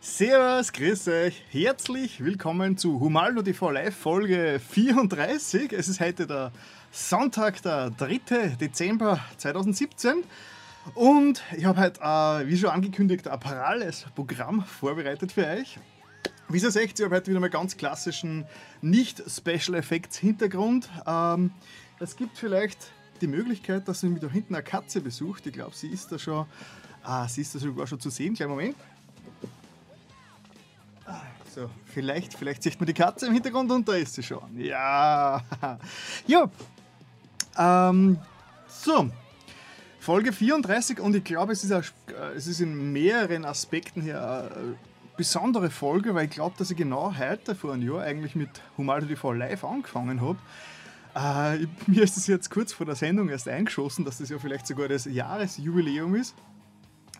Servus, grüß euch, herzlich willkommen zu Humaldo TV Live Folge 34. Es ist heute der Sonntag, der 3. Dezember 2017 und ich habe heute, äh, wie schon angekündigt, ein parallels Programm vorbereitet für euch. Wie ihr seht, ich habe heute wieder mal ganz klassischen Nicht-Special Effects Hintergrund. Ähm, es gibt vielleicht die Möglichkeit, dass ihr mir da hinten eine Katze besucht. Ich glaube, sie ist da schon, ah, sie ist da sogar schon zu sehen. Kleinen Moment. So, vielleicht, vielleicht sieht man die Katze im Hintergrund und da ist sie schon. Ja. Ja. Ähm, so. Folge 34 und ich glaube, es, ist äh, es ist in mehreren Aspekten hier eine besondere Folge, weil ich glaube, dass ich genau heute vor einem Jahr eigentlich mit Humaldo TV live angefangen habe. Äh, mir ist es jetzt kurz vor der Sendung erst eingeschossen, dass das ja vielleicht sogar das Jahresjubiläum ist.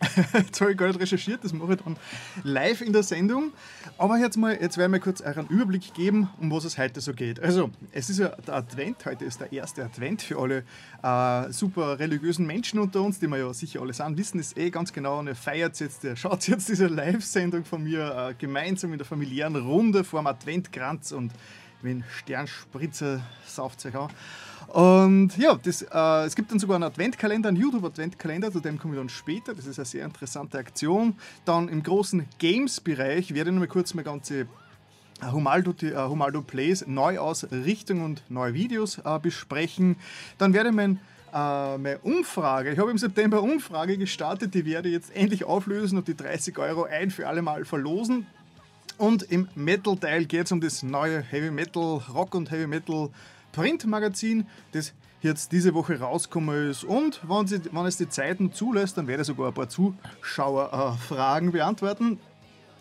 jetzt habe ich gar nicht recherchiert, das mache ich dann live in der Sendung. Aber jetzt, mal, jetzt werde ich kurz einen Überblick geben, um was es heute so geht. Also, es ist ja der Advent, heute ist der erste Advent für alle äh, super religiösen Menschen unter uns, die wir ja sicher alle sind, wissen es eh ganz genau. Und ihr feiert jetzt, ihr schaut jetzt diese Live-Sendung von mir äh, gemeinsam in der familiären Runde vor dem Adventkranz und wenn Sternspritzer sauft sich an. Und ja, das, äh, es gibt dann sogar einen Adventkalender, einen YouTube-Adventkalender, zu dem komme ich dann später. Das ist eine sehr interessante Aktion. Dann im großen Games-Bereich werde ich noch mal kurz meine ganze äh, Humaldo, uh, Humaldo Plays Neuausrichtung und neue Videos uh, besprechen. Dann werde ich mein, meine Umfrage, ich habe im September Umfrage gestartet, die werde ich jetzt endlich auflösen und die 30 Euro ein für alle Mal verlosen. Und im Metal-Teil geht es um das neue Heavy Metal, Rock und Heavy Metal Printmagazin, das jetzt diese Woche rausgekommen ist. Und wenn, sie, wenn es die Zeiten zulässt, dann werde ich sogar ein paar Zuschauerfragen äh, beantworten.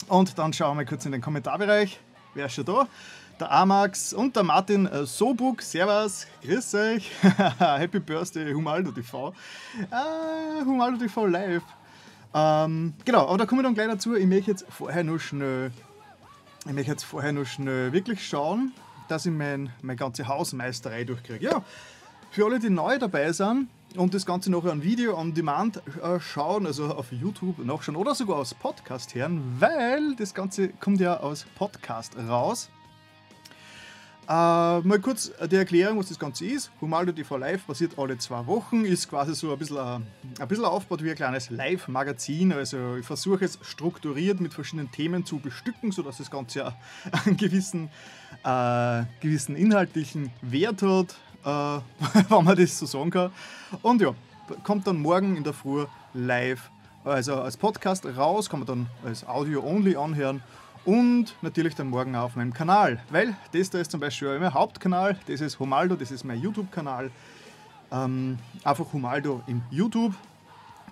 Und dann schauen wir kurz in den Kommentarbereich. Wer ist schon da? Der Amax und der Martin äh, Sobuk. Servus, grüß euch. Happy Birthday, Humaldo TV. Äh, Humaldo TV live. Ähm, genau, aber da komme ich dann gleich dazu. Ich möchte jetzt vorher nur schnell, ich möchte jetzt vorher nur schnell wirklich schauen, dass ich mein, meine ganze Hausmeisterei durchkriege. Ja, für alle, die neu dabei sind und das Ganze noch ein Video on Demand äh, schauen, also auf YouTube nachschauen oder sogar aus Podcast hören, weil das Ganze kommt ja aus Podcast raus. Äh, mal kurz die Erklärung, was das Ganze ist. Humaldo TV Live passiert alle zwei Wochen, ist quasi so ein bisschen, äh, ein bisschen aufgebaut wie ein kleines Live-Magazin. Also ich versuche es strukturiert mit verschiedenen Themen zu bestücken, sodass das Ganze einen gewissen, äh, gewissen inhaltlichen Wert hat, äh, wenn man das so sagen kann. Und ja, kommt dann morgen in der Früh live, also als Podcast raus, kann man dann als Audio-only anhören und natürlich dann morgen auf meinem Kanal, weil das da ist zum Beispiel mein Hauptkanal, das ist Humaldo, das ist mein YouTube-Kanal. Ähm, einfach Humaldo im YouTube.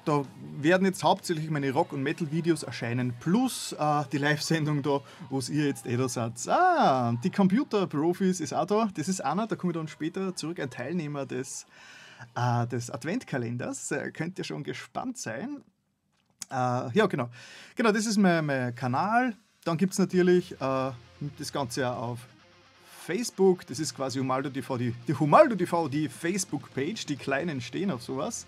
Da werden jetzt hauptsächlich meine Rock- und Metal-Videos erscheinen, plus äh, die Live-Sendung da, wo ihr jetzt eh da seid. Ah, die Computer-Profis ist auch da. Das ist Anna, da komme ich dann später zurück, ein Teilnehmer des, äh, des Adventkalenders. Äh, könnt ihr schon gespannt sein. Äh, ja, genau. Genau, das ist mein, mein Kanal. Dann gibt es natürlich äh, das Ganze auf Facebook. Das ist quasi Humaldo TV, die, die Humaldo TV, die Facebook-Page. Die Kleinen stehen auf sowas.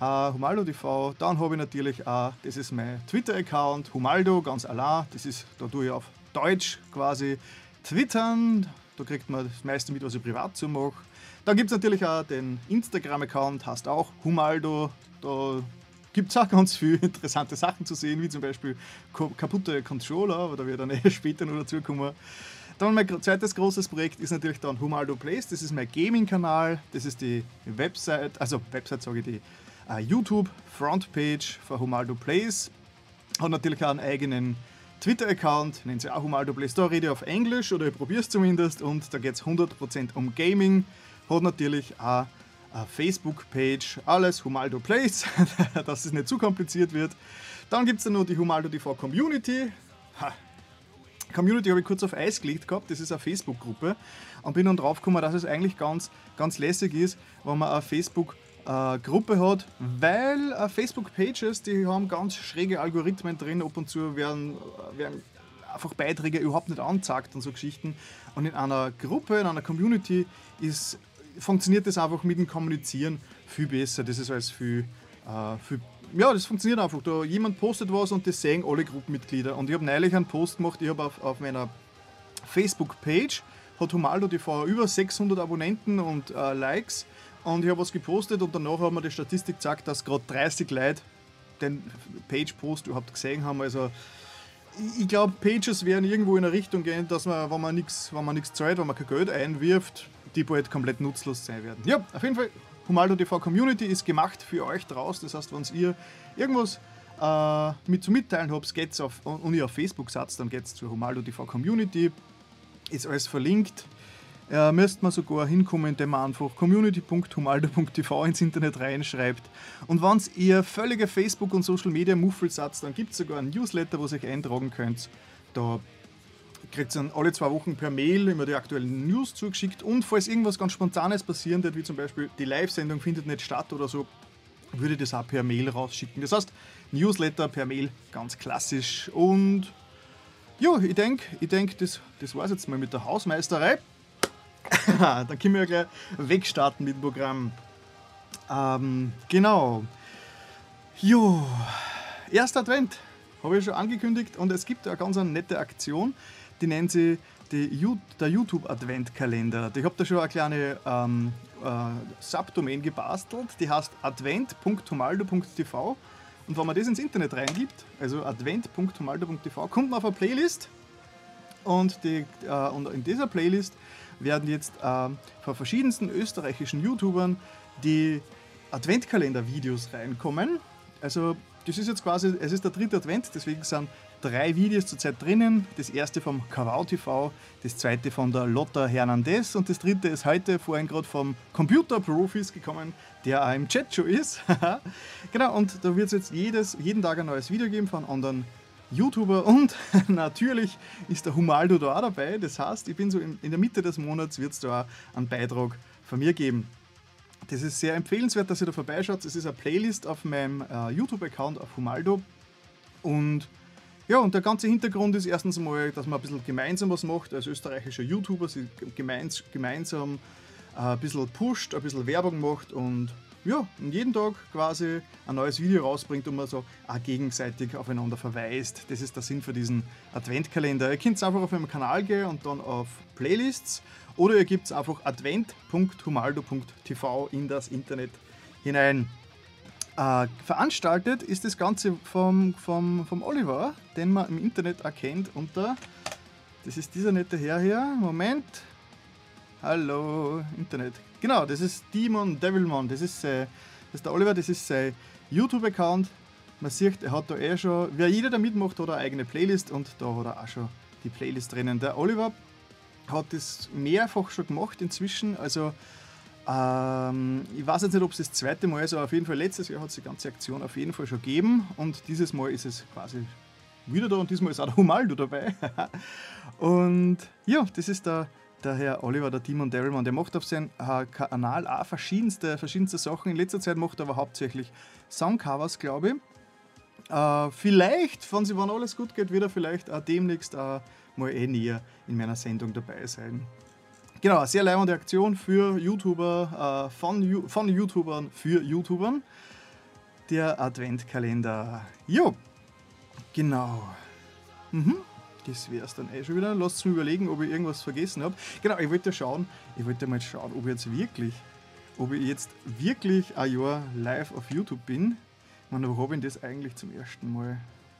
Uh, Humaldo TV. Dann habe ich natürlich, uh, das ist mein Twitter-Account, Humaldo, ganz allein. Das ist, da tue ich auf Deutsch quasi twittern. Da kriegt man das meiste mit, was ich privat so mache. Dann gibt es natürlich auch den Instagram-Account, heißt auch Humaldo. Da gibt es auch ganz viele interessante Sachen zu sehen, wie zum Beispiel kaputte Controller, aber da wird dann eh später noch dazu kommen. Dann mein zweites großes Projekt ist natürlich dann Humaldo Plays. Das ist mein Gaming-Kanal. Das ist die Website, also Website sage ich die uh, YouTube Frontpage für Humaldo Plays. Hat natürlich auch einen eigenen Twitter-Account, nennt sich auch Humaldo Plays. Da rede ich auf Englisch oder ich probiere es zumindest und da geht es 100% um Gaming. Hat natürlich auch Facebook-Page, alles Humaldo Plays, dass es nicht zu kompliziert wird. Dann gibt es dann noch die Humaldo TV Community. Ha. Community habe ich kurz auf Eis gelegt gehabt, das ist eine Facebook-Gruppe und bin dann drauf gekommen, dass es eigentlich ganz, ganz lässig ist, wenn man eine Facebook-Gruppe äh, hat, weil äh, Facebook-Pages, die haben ganz schräge Algorithmen drin, ab und zu werden, äh, werden einfach Beiträge überhaupt nicht angezeigt und so Geschichten. Und in einer Gruppe, in einer Community ist funktioniert das einfach mit dem Kommunizieren viel besser. Das ist alles viel, äh, viel ja, das funktioniert einfach. Da jemand postet was und das sehen alle Gruppenmitglieder. Und ich habe neulich einen Post gemacht, ich habe auf, auf meiner Facebook-Page, hat Humaldo TV über 600 Abonnenten und äh, Likes. Und ich habe was gepostet und danach haben wir die Statistik gezeigt, dass gerade 30 Leute den Page-Post überhaupt gesehen haben. Also ich glaube, Pages werden irgendwo in eine Richtung gehen, dass man, wenn man nichts zahlt, wenn man kein Geld einwirft, die bald komplett nutzlos sein werden. Ja, auf jeden Fall, Humaldo TV Community ist gemacht für euch draus. Das heißt, wenn ihr irgendwas äh, mit zu mitteilen habt, geht's auf, und ihr auf Facebook seid, dann geht es zur Humaldo TV Community. Ist alles verlinkt. Äh, müsste man sogar hinkommen, indem man einfach community.humaldo.tv ins Internet reinschreibt. Und wenn ihr völlige Facebook- und Social-Media-Muffel seid, dann gibt es sogar ein Newsletter, wo ihr euch eintragen könnt. Da kriegt dann alle zwei Wochen per Mail immer die aktuellen News zugeschickt. Und falls irgendwas ganz Spontanes passieren wird, wie zum Beispiel die Live-Sendung findet nicht statt oder so, würde ich das auch per Mail rausschicken. Das heißt, Newsletter per Mail, ganz klassisch. Und ja, ich denke, ich denk, das, das war es jetzt mal mit der Hausmeisterei. Dann können wir ja gleich wegstarten mit dem Programm. Ähm, genau. Jo, erster Advent habe ich schon angekündigt und es gibt eine ganz nette Aktion, die nennt sie die, der YouTube Adventkalender. Ich habe da schon eine kleine ähm, äh, Subdomain gebastelt, die heißt advent.humaldo.tv und wenn man das ins Internet reingibt, also advent.humaldo.tv, kommt man auf eine Playlist und, die, äh, und in dieser Playlist werden jetzt äh, von verschiedensten österreichischen YouTubern die Adventkalender-Videos reinkommen. Also das ist jetzt quasi, es ist der dritte Advent, deswegen sind drei Videos zurzeit drinnen. Das erste vom Kawau TV, das zweite von der Lotta Hernandez und das dritte ist heute vorhin gerade vom Computer Profis gekommen, der auch im Chat schon ist. genau, und da wird es jetzt jedes, jeden Tag ein neues Video geben von anderen YouTuber und natürlich ist der Humaldo da auch dabei. Das heißt, ich bin so in, in der Mitte des Monats wird es da auch einen Beitrag von mir geben. Das ist sehr empfehlenswert, dass ihr da vorbeischaut. Es ist eine Playlist auf meinem äh, YouTube-Account auf Humaldo. Und ja, und der ganze Hintergrund ist erstens mal, dass man ein bisschen gemeinsam was macht, als österreichischer YouTuber, sie gemeins, gemeinsam äh, ein bisschen pusht, ein bisschen Werbung macht und ja, und jeden Tag quasi ein neues Video rausbringt und man so auch gegenseitig aufeinander verweist. Das ist der Sinn für diesen Adventkalender. Ihr könnt einfach auf meinem Kanal gehen und dann auf Playlists oder ihr gebt einfach advent.humaldo.tv in das Internet hinein. Äh, veranstaltet ist das Ganze vom, vom, vom Oliver, den man im Internet erkennt unter, das ist dieser nette Herr hier, Moment, hallo, Internet, genau, das ist Demon Devilmon, das ist, äh, das ist der Oliver, das ist sein YouTube-Account, man sieht, er hat da eh schon, wer jeder da mitmacht, hat eine eigene Playlist und da hat er auch schon die Playlist drinnen. Der Oliver hat das mehrfach schon gemacht inzwischen, also ähm, ich weiß jetzt nicht, ob es das zweite Mal ist, aber auf jeden Fall letztes Jahr hat es die ganze Aktion auf jeden Fall schon gegeben und dieses Mal ist es quasi wieder da und diesmal ist auch der Humaldo dabei. und ja, das ist der, der Herr Oliver, der Timon Derriman, der macht auf seinem äh, Kanal auch verschiedenste, verschiedenste Sachen. In letzter Zeit macht er aber hauptsächlich Songcovers, glaube ich. Äh, vielleicht, wenn, sie, wenn alles gut geht, wird er vielleicht auch demnächst äh, mal eh näher in meiner Sendung dabei sein. Genau, sehr leibende Aktion für YouTuber, äh, von, von YouTubern für YouTubern. Der Adventkalender. Jo, genau. Mhm. Das wäre es dann eh schon wieder. Lasst mich überlegen, ob ich irgendwas vergessen habe. Genau, ich wollte schauen, ich wollte mal schauen, ob ich jetzt wirklich, ob ich jetzt wirklich ein Jahr live auf YouTube bin. Man, wo habe ich das eigentlich zum ersten Mal,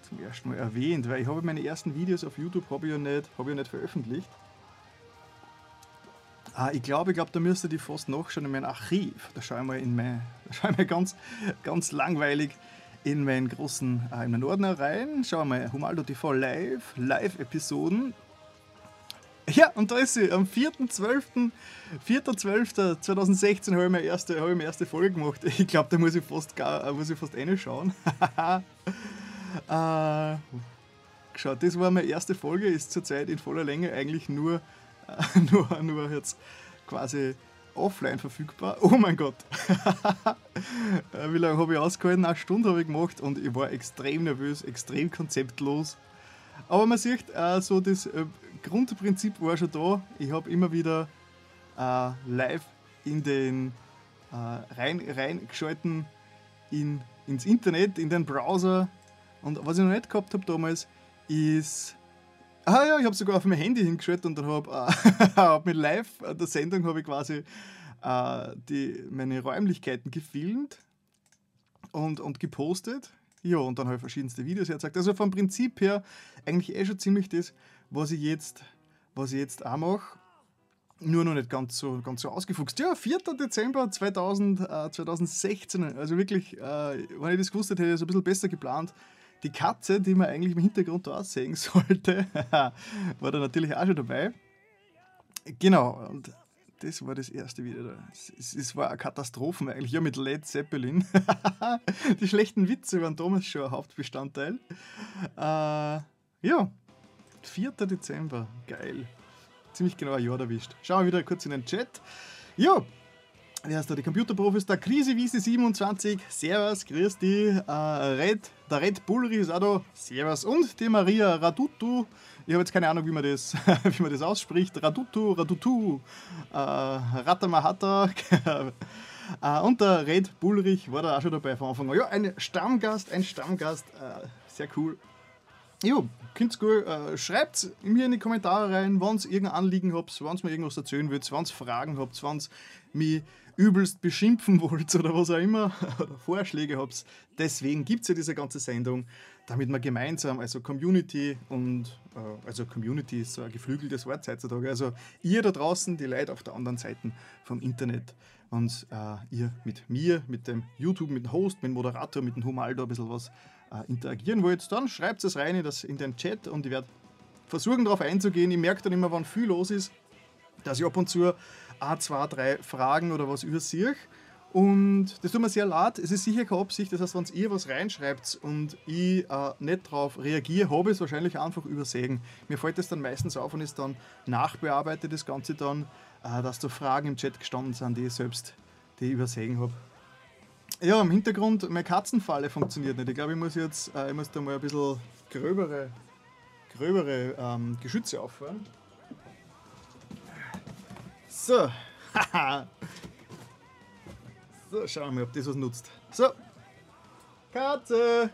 zum ersten Mal erwähnt? Weil ich habe meine ersten Videos auf YouTube habe ich ja nicht, habe ich ja nicht veröffentlicht. Ah, ich glaube, ich glaube, da müsste ich fast nachschauen in mein Archiv. Da schaue ich mal in mein, da schaue ich mal ganz, ganz langweilig in meinen großen äh, in meinen Ordner rein. Schauen wir mal, Humaldo TV Live, Live-Episoden. Ja, und da ist sie, am 4.12. 4.12.2016 habe ich meine erste, habe ich meine erste Folge gemacht. Ich glaube, da muss ich fast gar, äh, muss ich fast reinschauen. äh, geschaut, das war meine erste Folge, ist zurzeit in voller Länge eigentlich nur nur, nur jetzt quasi offline verfügbar. Oh mein Gott! Äh, wie lange habe ich ausgehalten? Eine Stunde habe ich gemacht und ich war extrem nervös, extrem konzeptlos. Aber man sieht, äh, so das äh, Grundprinzip war schon da. Ich habe immer wieder äh, live in den rein, reingeschalten in ins Internet, in den Browser. Und was ich noch nicht gehabt habe damals, ist. Ah ja, ich habe sogar auf mein Handy hingeschaltet und dann habe äh, mit live der Sendung habe ich quasi äh, die, meine Räumlichkeiten gefilmt und, und gepostet. Ja, und dann habe ich verschiedenste Videos hergezeigt. Also vom Prinzip her eigentlich eh schon ziemlich das, was ich jetzt, was ich jetzt auch mache. Nur noch nicht ganz so, ganz so ausgefuchst. Ja, 4. Dezember 2000, äh, 2016. Also wirklich, äh, wenn ich das gewusst hätte, hätte ich es ein bisschen besser geplant. Die Katze, die man eigentlich im Hintergrund da sehen sollte, war da natürlich auch schon dabei. Genau, und das war das erste Video. Es, es war eine Katastrophe eigentlich, ja mit Led Zeppelin. Die schlechten Witze waren damals schon ein Hauptbestandteil. Äh, ja, 4. Dezember, geil. Ziemlich genau ein Jahr erwischt. Schauen wir wieder kurz in den Chat. Ja, Wer ist da? Die Computerprofis, der Krise Wiese 27, Servus, grüß die, äh, Red, der Red Bullrich ist auch da, Servus. Und die Maria Radutu, ich habe jetzt keine Ahnung, wie man das, wie man das ausspricht, Radutu, Radutu, äh, Ratamahata, äh, und der Red Bullrich war da auch schon dabei von Anfang an. Ja, ein Stammgast, ein Stammgast, äh, sehr cool. Jo, könnt gut, äh, schreibt mir in die Kommentare rein, wenn ihr irgendein Anliegen habt, wenn ihr mir irgendwas erzählen wollt, wenn ihr Fragen habt, wenn ihr mich übelst beschimpfen wollt oder was auch immer, oder Vorschläge habt. Deswegen gibt es ja diese ganze Sendung, damit wir gemeinsam, also Community und, äh, also Community ist so ein geflügeltes Wort heutzutage, also ihr da draußen, die Leute auf der anderen Seite vom Internet und äh, ihr mit mir, mit dem YouTube, mit dem Host, mit dem Moderator, mit dem Humaldo ein bisschen was äh, interagieren wollt, dann schreibt es rein in, das, in den Chat und ich werde versuchen darauf einzugehen. Ich merke dann immer, wann viel los ist, dass ich ab und zu ein, zwei, drei Fragen oder was übersehe. Und das tut mir sehr leid. Es ist sicher keine Absicht. Das heißt, wenn ihr was reinschreibt und ich äh, nicht darauf reagiere, habe ich es wahrscheinlich einfach übersehen. Mir fällt das dann meistens auf und ist dann nachbearbeitet das Ganze dann, äh, dass da Fragen im Chat gestanden sind, die ich selbst die ich übersehen habe. Ja, im Hintergrund, meine Katzenfalle funktioniert nicht. Ich glaube, ich muss jetzt äh, ich muss da mal ein bisschen gröbere, gröbere ähm, Geschütze auffahren. So. so, schauen wir mal, ob das was nutzt. So. Katze.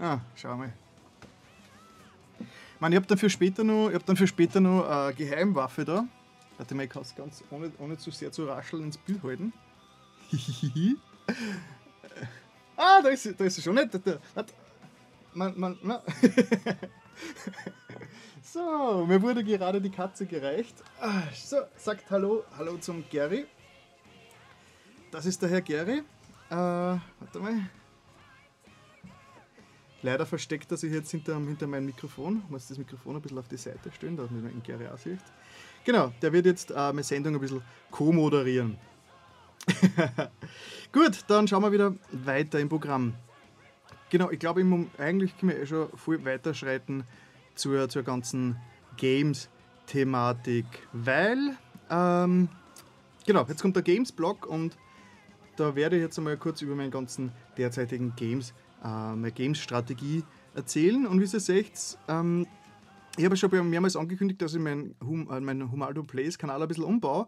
Ah, schauen wir mal. Ich meine, ich habe dann für später noch, ich habe dann für später noch eine Geheimwaffe da. Warte mal, ich kann es ganz ohne, ohne zu sehr zu rascheln ins Bild halten. ah, da ist sie, da ist sie schon nicht. Da, da, man, man, man. So, mir wurde gerade die Katze gereicht. Ah, so, sagt Hallo, Hallo zum Gary. Das ist der Herr Gary. Äh, warte mal. Leider versteckt er sich jetzt hinter, hinter meinem Mikrofon. Ich muss das Mikrofon ein bisschen auf die Seite stellen, damit man ihn Gary auch sieht. Genau, der wird jetzt äh, meine Sendung ein bisschen co-moderieren. Gut, dann schauen wir wieder weiter im Programm. Genau, ich glaube, eigentlich können wir eh schon viel weiterschreiten zur, zur ganzen Games-Thematik, weil, ähm, genau, jetzt kommt der Games-Blog und da werde ich jetzt einmal kurz über meinen ganzen derzeitigen Games, äh, meine Games-Strategie erzählen. Und wie ihr seht, ähm, ich habe schon mehrmals angekündigt, dass ich meinen hum, äh, mein Humaldo Plays Kanal ein bisschen umbaue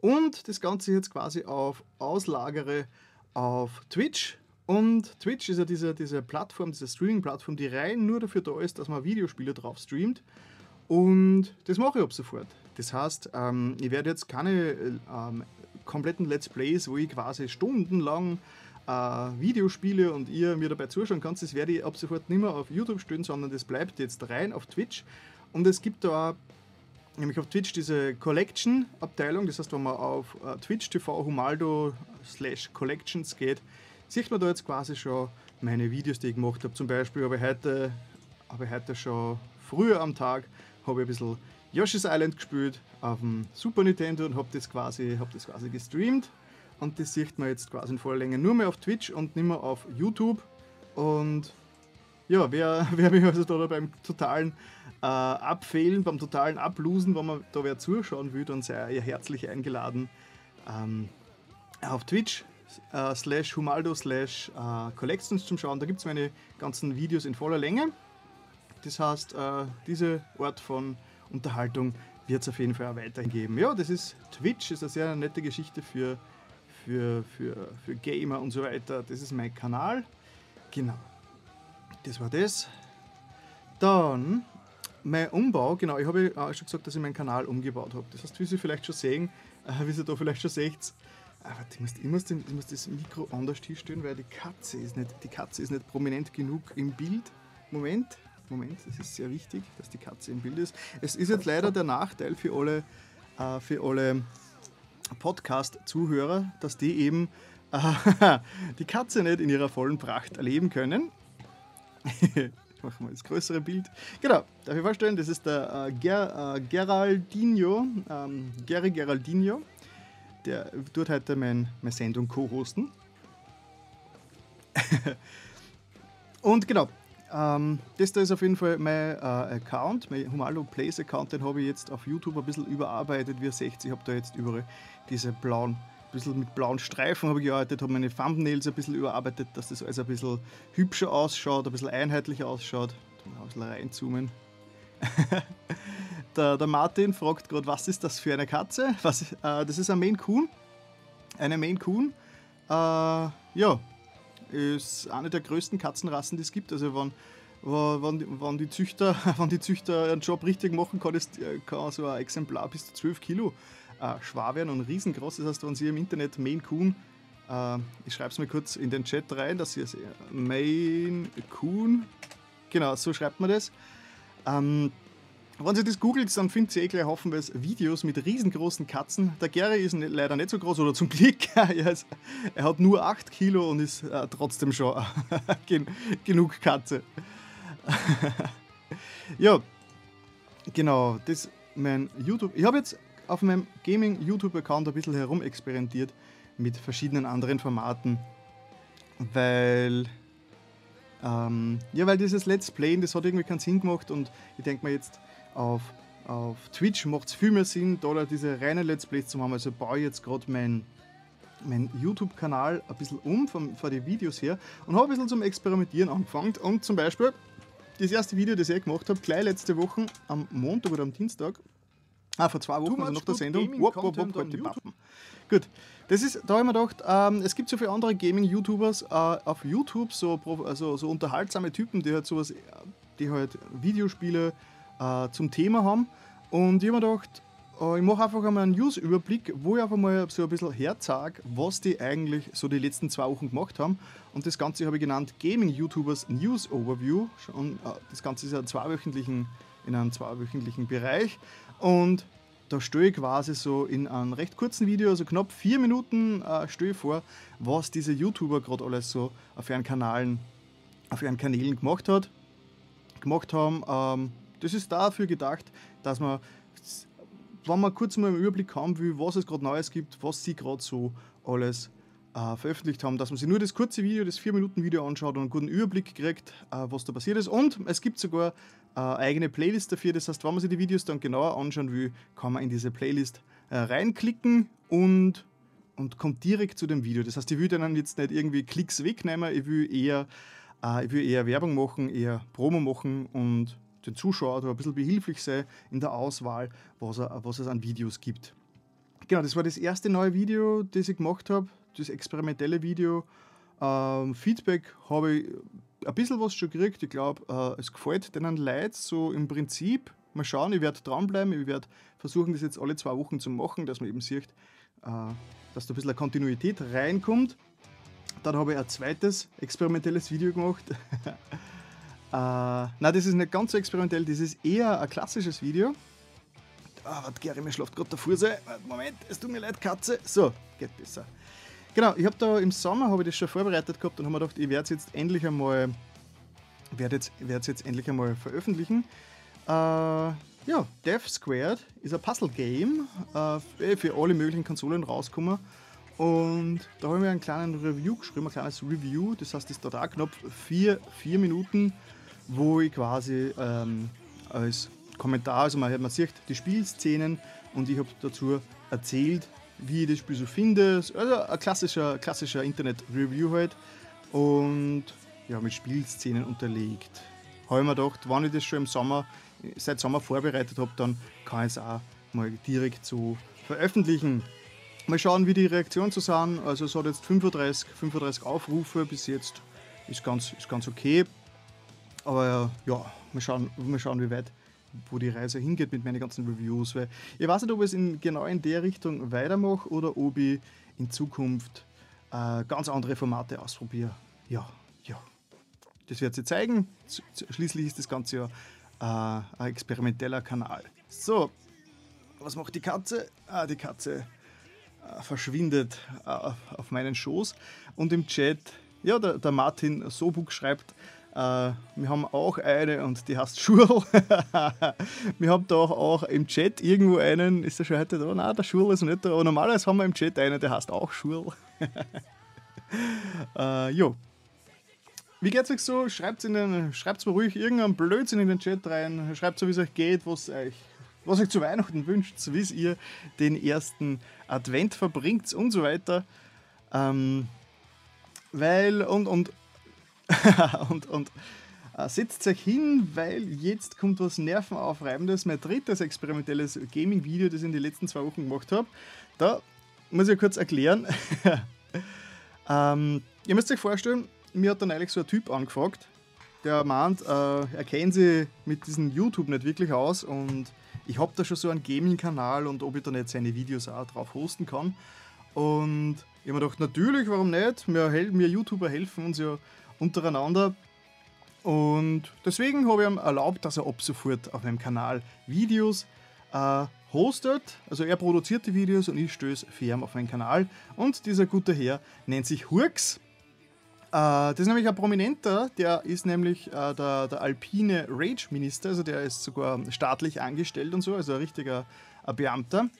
und das Ganze jetzt quasi auf auslagere auf Twitch und Twitch ist ja diese, diese Plattform, diese Streaming-Plattform, die rein nur dafür da ist, dass man Videospiele drauf streamt. Und das mache ich ab sofort. Das heißt, ähm, ich werde jetzt keine ähm, kompletten Let's Plays, wo ich quasi stundenlang äh, Videospiele und ihr mir dabei zuschauen könnt, das werde ich ab sofort nicht mehr auf YouTube stellen, sondern das bleibt jetzt rein auf Twitch. Und es gibt da nämlich auf Twitch diese Collection-Abteilung, das heißt, wenn man auf äh, Twitch Humaldo slash Collections geht, sieht man da jetzt quasi schon meine Videos, die ich gemacht habe. Zum Beispiel habe ich heute, habe ich heute schon früher am Tag habe ich ein bisschen Yoshi's Island gespielt auf dem Super Nintendo und habe das, quasi, hab das quasi gestreamt. Und das sieht man jetzt quasi in voller Länge nur mehr auf Twitch und nicht mehr auf YouTube. Und ja, wer, wer mich also da beim totalen äh, Abfehlen, beim totalen Ablosen, wenn man da wer zuschauen will, dann sei ihr herzlich eingeladen ähm, auf Twitch äh, slash Humaldo slash äh, Collections zum Schauen. Da gibt es meine ganzen Videos in voller Länge. Das heißt, äh, diese Art von Unterhaltung wird es auf jeden Fall auch weiterhin geben. Ja, das ist Twitch, ist eine sehr nette Geschichte für, für, für, für Gamer und so weiter. Das ist mein Kanal. Genau. Das war das. Dann mein Umbau, genau, ich habe schon gesagt, dass ich meinen Kanal umgebaut habe. Das heißt, wie Sie vielleicht schon sehen, wie Sie da vielleicht schon seht, aber ich muss, ich, muss den, ich muss das Mikro anders hinstellen, weil die Katze ist nicht, die Katze ist nicht prominent genug im Bild. Moment, Moment, das ist sehr wichtig, dass die Katze im Bild ist. Es ist jetzt leider der Nachteil für alle, äh, für alle Podcast-Zuhörer, dass die eben äh, die Katze nicht in ihrer vollen Pracht erleben können. machen wir das größere Bild. Genau, darf ich vorstellen, das ist der äh, Ger, äh, Geraldinho, ähm, Gary Geraldinho. Der tut heute mein, meine Sendung co-hosten. Und genau, ähm, das da ist auf jeden Fall mein äh, Account, mein Humalo Plays Account, den habe ich jetzt auf YouTube ein bisschen überarbeitet, wie ihr seht. Ich habe da jetzt überall diese blauen, ein bisschen mit blauen Streifen habe ich gearbeitet, habe meine Thumbnails ein bisschen überarbeitet, dass das alles ein bisschen hübscher ausschaut, ein bisschen einheitlicher ausschaut. Ein bisschen reinzoomen. der, der, Martin fragt gerade, was ist das für eine Katze? Was, äh, das ist ein Maine Coon. Eine Maine Coon. Äh, ja, ist eine der größten Katzenrassen, die es gibt. Also wenn, wenn, wenn, die, Züchter, wenn die Züchter ihren Job richtig machen, kann, das, kann so ein Exemplar bis zu 12 Kilo äh, schwer werden und riesengroß. Das heißt, wenn Sie im Internet Maine Coon, äh, ich schreibe es mir kurz in den Chat rein, dass Sie es Maine Coon, genau, so schreibt man das. Ähm, wenn Sie das googelt, dann findet Sie eh gleich haufenweise Videos mit riesengroßen Katzen. Der Gary ist nicht, leider nicht so groß, oder zum Glück. er, ist, er hat nur 8 Kilo und ist äh, trotzdem schon gen genug Katze. ja, genau, das mein YouTube. Ich habe jetzt auf meinem Gaming-YouTube-Account ein bisschen herumexperimentiert mit verschiedenen anderen Formaten, weil ähm, ja, weil dieses Let's Play, das hat irgendwie keinen Sinn gemacht und ich denke mir jetzt, auf, auf Twitch macht es viel mehr Sinn, da diese reinen Let's Plays zu haben. Also baue ich jetzt gerade meinen mein YouTube-Kanal ein bisschen um von, von den Videos her und habe ein bisschen zum Experimentieren angefangen. Und zum Beispiel das erste Video, das ich gemacht habe, gleich letzte Woche am Montag oder am Dienstag, ah, vor zwei Wochen, also nach der Sendung, wop, wop, wop, halt die Pappen. Gut, das ist, da habe ich mir gedacht, ähm, es gibt so viele andere Gaming-YouTubers äh, auf YouTube, so, also, so unterhaltsame Typen, die halt sowas, die halt Videospiele äh, zum Thema haben. Und ich habe mir gedacht, äh, ich mache einfach einmal einen News-Überblick, wo ich einfach mal so ein bisschen herzeige, was die eigentlich so die letzten zwei Wochen gemacht haben. Und das Ganze habe ich genannt Gaming-YouTubers News Overview. Und, äh, das Ganze ist ja zweiwöchentlichen, in einem zweiwöchentlichen Bereich. Und da stelle ich quasi so in einem recht kurzen Video, also knapp vier Minuten, äh, stelle ich vor, was diese YouTuber gerade alles so auf ihren Kanälen, auf ihren Kanälen gemacht hat, gemacht haben. Ähm, das ist dafür gedacht, dass man, wenn man kurz mal einen Überblick haben will, was es gerade Neues gibt, was sie gerade so alles äh, veröffentlicht haben, dass man sich nur das kurze Video, das 4-Minuten-Video anschaut und einen guten Überblick kriegt, äh, was da passiert ist. Und es gibt sogar äh, eigene Playlist dafür. Das heißt, wenn man sich die Videos dann genauer anschauen will, kann man in diese Playlist äh, reinklicken und, und kommt direkt zu dem Video. Das heißt, ich will dann jetzt nicht irgendwie Klicks wegnehmen, ich will eher, äh, ich will eher Werbung machen, eher Promo machen und den Zuschauer da ein bisschen behilflich sein in der Auswahl, was, er, was es an Videos gibt. Genau, das war das erste neue Video, das ich gemacht habe, das experimentelle Video. Ähm, Feedback habe ich ein bisschen was schon gekriegt. Ich glaube, äh, es gefällt denen Leuten so im Prinzip. Mal schauen, ich werde dranbleiben. Ich werde versuchen, das jetzt alle zwei Wochen zu machen, dass man eben sieht, äh, dass da ein bisschen eine Kontinuität reinkommt. Dann habe ich ein zweites experimentelles Video gemacht. Äh, nein, das ist nicht ganz so experimentell, das ist eher ein klassisches Video. Ah, warte, Gary, mir schläft gerade der Fuß Moment, es tut mir leid, Katze. So, geht besser. Genau, ich habe da im Sommer habe ich das schon vorbereitet gehabt und habe mir gedacht, ich werde es jetzt endlich einmal werde jetzt, werde jetzt endlich einmal veröffentlichen. Äh, ja, Death Squared ist ein Puzzle-Game äh, für alle möglichen Konsolen rausgekommen. Und da habe ich mir einen kleinen Review geschrieben, ein kleines Review. Das heißt, das ist da knapp vier, vier Minuten wo ich quasi ähm, als Kommentar, also man, man sieht die Spielszenen und ich habe dazu erzählt, wie ich das Spiel so finde. Also ein klassischer, klassischer Internet-Review halt. Und ja, mit Spielszenen unterlegt. Habe ich mir gedacht, wenn ich das schon im Sommer, seit Sommer vorbereitet habe, dann kann ich es auch mal direkt so veröffentlichen. Mal schauen, wie die Reaktionen so sind. Also es hat jetzt 35, 35 Aufrufe bis jetzt. Ist ganz, ist ganz okay. Aber ja, mal schauen, mal schauen, wie weit wo die Reise hingeht mit meinen ganzen Reviews. Weil ich weiß nicht, ob ich es in, genau in der Richtung weitermache oder ob ich in Zukunft äh, ganz andere Formate ausprobiere. Ja, ja. Das wird sich zeigen. Schließlich ist das Ganze ja äh, ein experimenteller Kanal. So, was macht die Katze? Ah, die Katze äh, verschwindet äh, auf meinen Schoß. Und im Chat, ja, der, der Martin Sobuk schreibt, wir haben auch eine und die heißt Schurl. wir haben da auch im Chat irgendwo einen, ist der schon heute da? Nein, der Schurl ist nicht da. Aber normalerweise haben wir im Chat einen, der heißt auch Schurl. uh, jo. Wie geht's euch so? Schreibt es mir ruhig irgendeinen Blödsinn in den Chat rein. Schreibt so, wie es euch geht, was euch, was euch zu Weihnachten wünscht, wie ihr den ersten Advent verbringt und so weiter. Ähm, weil, und, und und, und äh, setzt euch hin, weil jetzt kommt was Nervenaufreibendes. Mein drittes experimentelles Gaming-Video, das ich in den letzten zwei Wochen gemacht habe. Da muss ich kurz erklären. ähm, ihr müsst euch vorstellen, mir hat dann eigentlich so ein Typ angefragt, der meint, äh, er kennt sich mit diesem YouTube nicht wirklich aus und ich habe da schon so einen Gaming-Kanal und ob ich dann jetzt seine Videos auch drauf hosten kann. Und ich habe mir gedacht, natürlich, warum nicht? Wir, wir YouTuber helfen uns ja untereinander. Und deswegen habe ich ihm erlaubt, dass er ab sofort auf meinem Kanal Videos äh, hostet. Also er produziert die Videos und ich stöße Firm auf meinen Kanal. Und dieser gute Herr nennt sich Hurks. Äh, das ist nämlich ein Prominenter, der ist nämlich äh, der, der alpine Rage-Minister, also der ist sogar staatlich angestellt und so, also ein richtiger ein Beamter.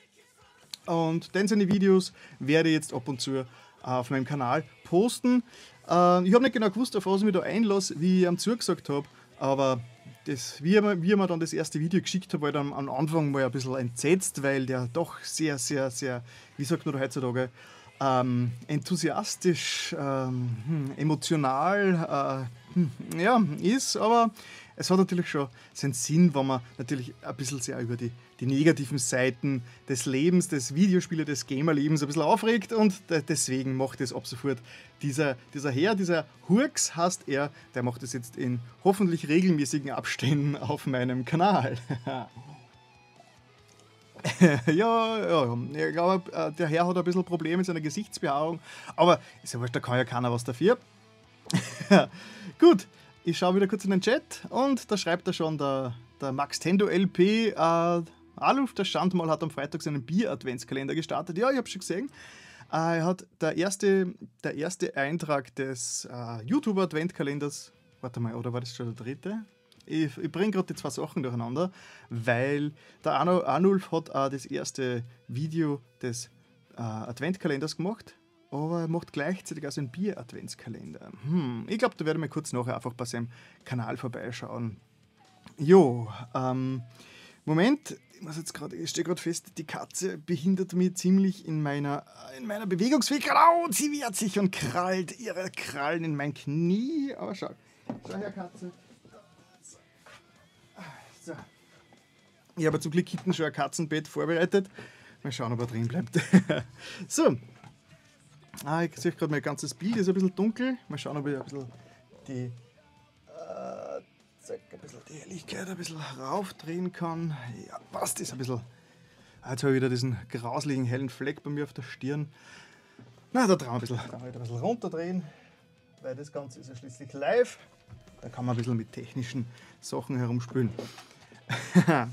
Und denn seine Videos werde ich jetzt ab und zu auf meinem Kanal posten. Äh, ich habe nicht genau gewusst, auf was ich mich da einlasse, wie ich ihm zugesagt habe, aber das, wie, er, wie er mir dann das erste Video geschickt hat, war ich dann am Anfang mal ein bisschen entsetzt, weil der doch sehr, sehr, sehr, wie sagt man da heutzutage, ähm, enthusiastisch, ähm, hm, emotional äh, hm, ja, ist, aber es hat natürlich schon seinen Sinn, wenn man natürlich ein bisschen sehr über die, die negativen Seiten des Lebens, des Videospiele, des Gamerlebens ein bisschen aufregt und deswegen macht es ab sofort dieser, dieser Herr, dieser Hurks heißt er, der macht es jetzt in hoffentlich regelmäßigen Abständen auf meinem Kanal. ja, ja, ich glaube, äh, der Herr hat ein bisschen Probleme mit seiner Gesichtsbehaarung, aber ist ja wurscht, da kann ja keiner was dafür. Gut, ich schaue wieder kurz in den Chat und da schreibt er schon der, der Max Tendo LP. Äh, Aluf, der Standmal hat am Freitag seinen Bier-Adventskalender gestartet. Ja, ich habe schon gesehen. Äh, er hat der erste, der erste Eintrag des äh, YouTube-Adventkalenders. Warte mal, oder war das schon der dritte? Ich, ich bringe gerade die zwei Sachen durcheinander, weil der Arnulf hat auch das erste Video des äh, Adventkalenders gemacht aber er macht gleichzeitig auch einen Bier-Adventskalender. Hm, ich glaube, da werde ich mal kurz nachher einfach bei seinem Kanal vorbeischauen. Jo, ähm, Moment, ich muss jetzt gerade, ich stehe gerade fest, die Katze behindert mich ziemlich in meiner, in meiner Bewegungsfähigkeit. Oh, sie wehrt sich und krallt ihre Krallen in mein Knie. Aber schau, schau her, Katze. So. Ich habe zum Glück hinten schon ein Katzenbett vorbereitet. Mal schauen, ob er drin bleibt. so, Ah, ich sehe gerade mein ganzes Bild, ist ein bisschen dunkel. Mal schauen, ob ich ein bisschen die, äh, ein bisschen die Helligkeit ein bisschen raufdrehen kann. Ja, passt, ist ein bisschen. Ah, jetzt habe ich wieder diesen grauslichen hellen Fleck bei mir auf der Stirn. Na, da wir ein bisschen, da ein bisschen runterdrehen, weil das Ganze ist ja schließlich live. Da kann man ein bisschen mit technischen Sachen herumspülen.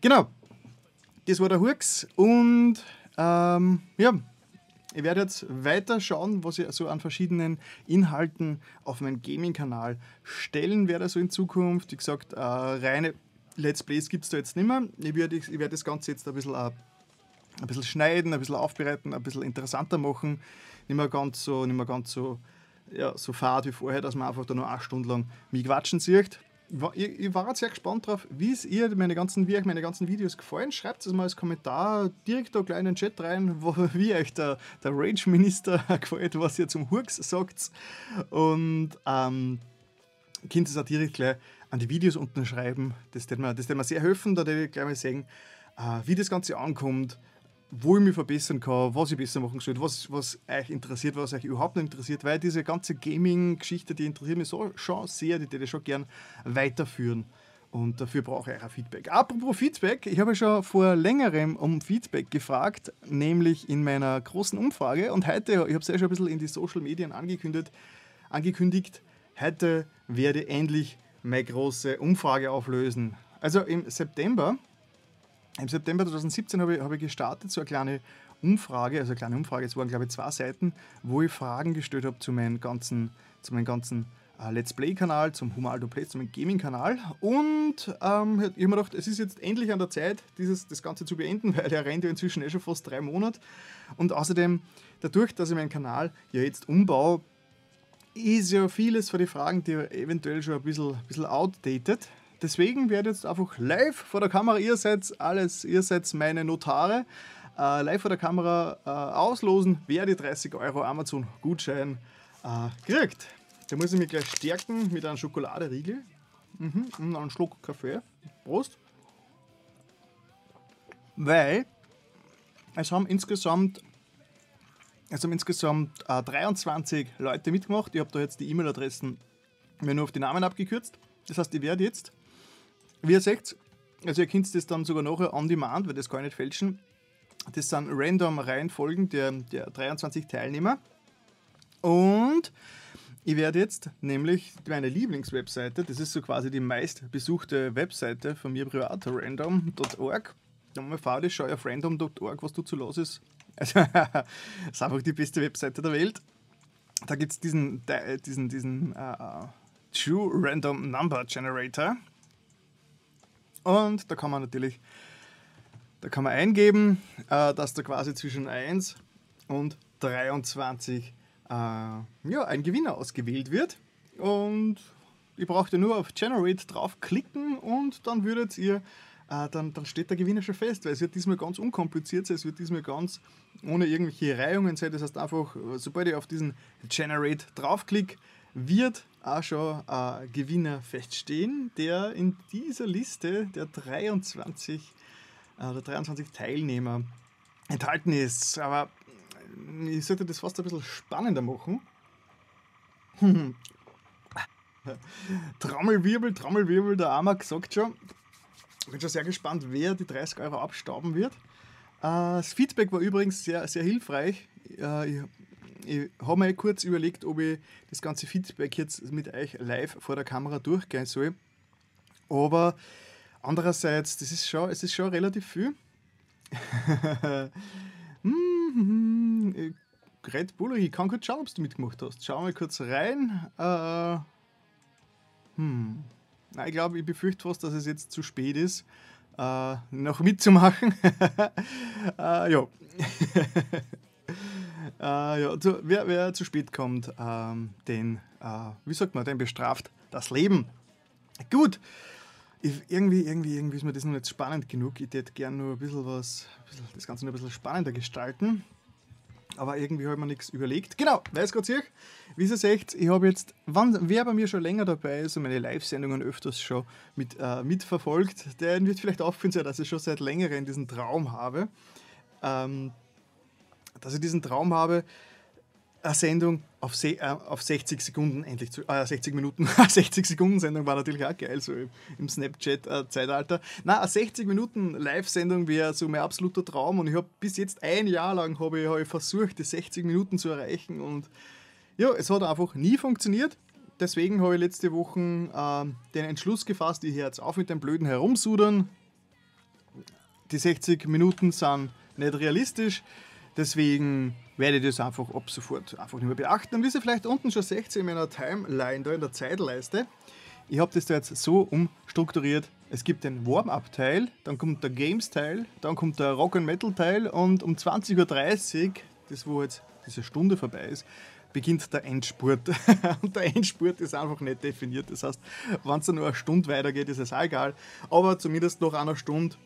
genau, das war der Hurks und ähm, ja, ich werde jetzt weiter schauen, was ich so an verschiedenen Inhalten auf meinem Gaming-Kanal stellen werde, so in Zukunft. Wie gesagt, äh, reine Let's Plays gibt es da jetzt nicht mehr. Ich werde, ich werde das Ganze jetzt ein bisschen, äh, ein bisschen schneiden, ein bisschen aufbereiten, ein bisschen interessanter machen. Nicht mehr ganz so, nicht mehr ganz so, ja, so fad wie vorher, dass man einfach da nur eine Stunde lang mich quatschen sieht ich, war sehr gespannt drauf, wie es ihr meine ganzen, wie euch meine ganzen Videos gefallen. Schreibt es mal als Kommentar direkt da in den Chat rein, wo, wie euch der, der Rage-Minister gefällt, was ihr zum Hurks sagt. Und ähm, könnt es auch direkt gleich an die Videos unten schreiben. Das wird mir, mir sehr helfen, da werde ich gleich mal sehen, äh, wie das Ganze ankommt wo ich mich verbessern kann, was ich besser machen soll, was, was euch interessiert, was euch überhaupt nicht interessiert, weil diese ganze Gaming-Geschichte, die interessiert mich so, schon sehr, die würde ich schon gern weiterführen. Und dafür brauche ich euer Feedback. Apropos Feedback, ich habe schon vor längerem um Feedback gefragt, nämlich in meiner großen Umfrage. Und heute, ich habe es ja schon ein bisschen in die Social Medien angekündigt, angekündigt heute werde ich endlich meine große Umfrage auflösen. Also im September im September 2017 habe ich, habe ich gestartet, so eine kleine Umfrage, also eine kleine Umfrage, es waren glaube ich zwei Seiten, wo ich Fragen gestellt habe zu meinem ganzen, zu meinem ganzen äh, Let's Play-Kanal, zum Humaldo Play, zu meinem Gaming-Kanal. Und ähm, ich habe mir gedacht, es ist jetzt endlich an der Zeit, dieses, das Ganze zu beenden, weil der rennt ja inzwischen eh schon fast drei Monate. Und außerdem, dadurch, dass ich meinen Kanal ja jetzt umbaue, ist ja vieles von den Fragen, die eventuell schon ein bisschen, ein bisschen outdated. Deswegen werde ich jetzt einfach live vor der Kamera, ihr seid alles, ihr seid meine Notare, äh, live vor der Kamera äh, auslosen, wer die 30 Euro Amazon-Gutschein äh, kriegt. Da muss ich mich gleich stärken mit einem Schokoladeriegel mhm, und einem Schluck Kaffee. Prost. Weil es haben insgesamt, es haben insgesamt äh, 23 Leute mitgemacht. Ich habe da jetzt die E-Mail-Adressen mir nur auf die Namen abgekürzt. Das heißt, ich werde jetzt wie ihr seht, also ihr könnt das dann sogar nachher on demand, weil das kann ich nicht fälschen. Das sind random Reihenfolgen der, der 23 Teilnehmer. Und ich werde jetzt nämlich meine Lieblingswebseite, das ist so quasi die meistbesuchte Webseite von mir privat, random.org. Nochmal fahr das, schau auf random.org, was du zu los ist. Also, das ist einfach die beste Webseite der Welt. Da gibt es diesen, diesen, diesen uh, True Random Number Generator. Und da kann man natürlich da kann man eingeben, äh, dass da quasi zwischen 1 und 23 äh, ja, ein Gewinner ausgewählt wird. Und ihr braucht ja nur auf Generate draufklicken und dann würdet ihr, äh, dann, dann steht der Gewinner schon fest, weil es wird diesmal ganz unkompliziert sein, es wird diesmal ganz ohne irgendwelche Reihungen sein. Das heißt einfach, sobald ich auf diesen Generate draufklicke, wird auch schon ein Gewinner feststehen, der in dieser Liste der 23, äh, der 23 Teilnehmer enthalten ist. Aber ich sollte das fast ein bisschen spannender machen. Trommelwirbel, Trommelwirbel, der Amag sagt schon. Ich bin schon sehr gespannt, wer die 30 Euro abstauben wird. Äh, das Feedback war übrigens sehr, sehr hilfreich. Äh, ich habe mir kurz überlegt, ob ich das ganze Feedback jetzt mit euch live vor der Kamera durchgehen soll. Aber andererseits, das ist schon, es ist schon relativ viel. Red Bull, ich kann kurz schauen, ob du mitgemacht hast. Schau mal kurz rein. Äh, hm. Nein, ich glaube, ich befürchte fast, dass es jetzt zu spät ist, äh, noch mitzumachen. äh, ja. Äh, ja, zu, wer, wer, zu spät kommt, ähm, den, äh, wie sagt man, den bestraft das Leben. Gut, ich, irgendwie, irgendwie, irgendwie ist mir das noch nicht spannend genug. Ich hätte gerne nur ein bisschen was, das Ganze noch ein bisschen spannender gestalten. Aber irgendwie habe ich mir nichts überlegt. Genau, weiß Gott sich. Wie ihr seht, ich habe jetzt, wann, wer bei mir schon länger dabei ist und meine Live-Sendungen öfters schon mit, äh, mitverfolgt, der wird vielleicht aufgefallen sein, dass ich schon seit längerem diesen Traum habe. Ähm, dass ich diesen Traum habe, eine Sendung auf, äh, auf 60 Sekunden endlich zu, äh, 60 Minuten, 60 Sekunden Sendung war natürlich auch geil, so im Snapchat-Zeitalter. Äh, Na, eine 60 Minuten Live-Sendung wäre so mein absoluter Traum und ich habe bis jetzt ein Jahr lang habe ich, hab ich versucht, die 60 Minuten zu erreichen und ja, es hat einfach nie funktioniert. Deswegen habe ich letzte Woche äh, den Entschluss gefasst, ich höre jetzt auf mit dem blöden Herumsudern. Die 60 Minuten sind nicht realistisch. Deswegen werde ich das einfach ab sofort einfach nicht mehr beachten. Und wie ihr vielleicht unten schon seht, in meiner Timeline, da in der Zeitleiste, ich habe das da jetzt so umstrukturiert. Es gibt den Warm-Up-Teil, dann kommt der Games-Teil, dann kommt der Rock-and-Metal-Teil und um 20.30 Uhr, das wo jetzt diese Stunde vorbei ist, beginnt der Endspurt. und der Endspurt ist einfach nicht definiert. Das heißt, wenn es nur eine Stunde weitergeht, ist es auch egal. Aber zumindest nach einer Stunde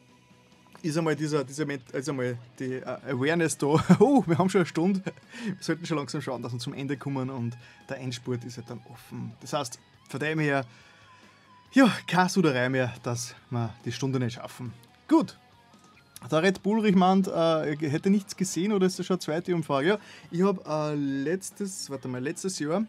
ist einmal dieser, dieser ist einmal die uh, Awareness da, oh, wir haben schon eine Stunde, wir sollten schon langsam schauen, dass wir zum Ende kommen und der Endspurt ist halt dann offen. Das heißt, von dem her, ja, keine Suderei mehr, dass wir die Stunde nicht schaffen. Gut, Der Red Bullrich meint, äh, hätte nichts gesehen oder ist das schon eine zweite Umfrage? Ja, ich habe äh, letztes, warte mal, letztes Jahr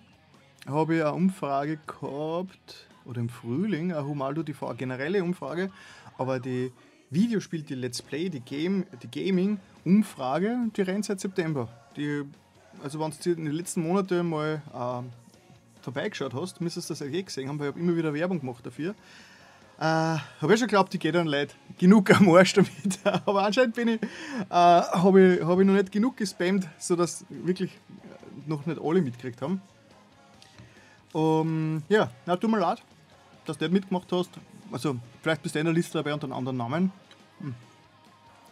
habe ich eine Umfrage gehabt, oder im Frühling, eine Humaldo TV, eine generelle Umfrage, aber die Videospiel, die Let's Play, die, Game, die Gaming-Umfrage, die rennt seit September. Die, also wenn du in den letzten Monaten mal äh, vorbeigeschaut hast, müsstest du das eh gesehen haben, weil ich habe immer wieder Werbung gemacht dafür. Äh, habe ich schon geglaubt, die geht dann leid. Genug am Arsch damit. Aber anscheinend äh, habe ich, hab ich noch nicht genug gespammt, sodass wirklich noch nicht alle mitgekriegt haben. Um, ja, na, tut mir leid, dass du nicht mitgemacht hast. Also, vielleicht bist du in der Liste dabei unter einem anderen Namen.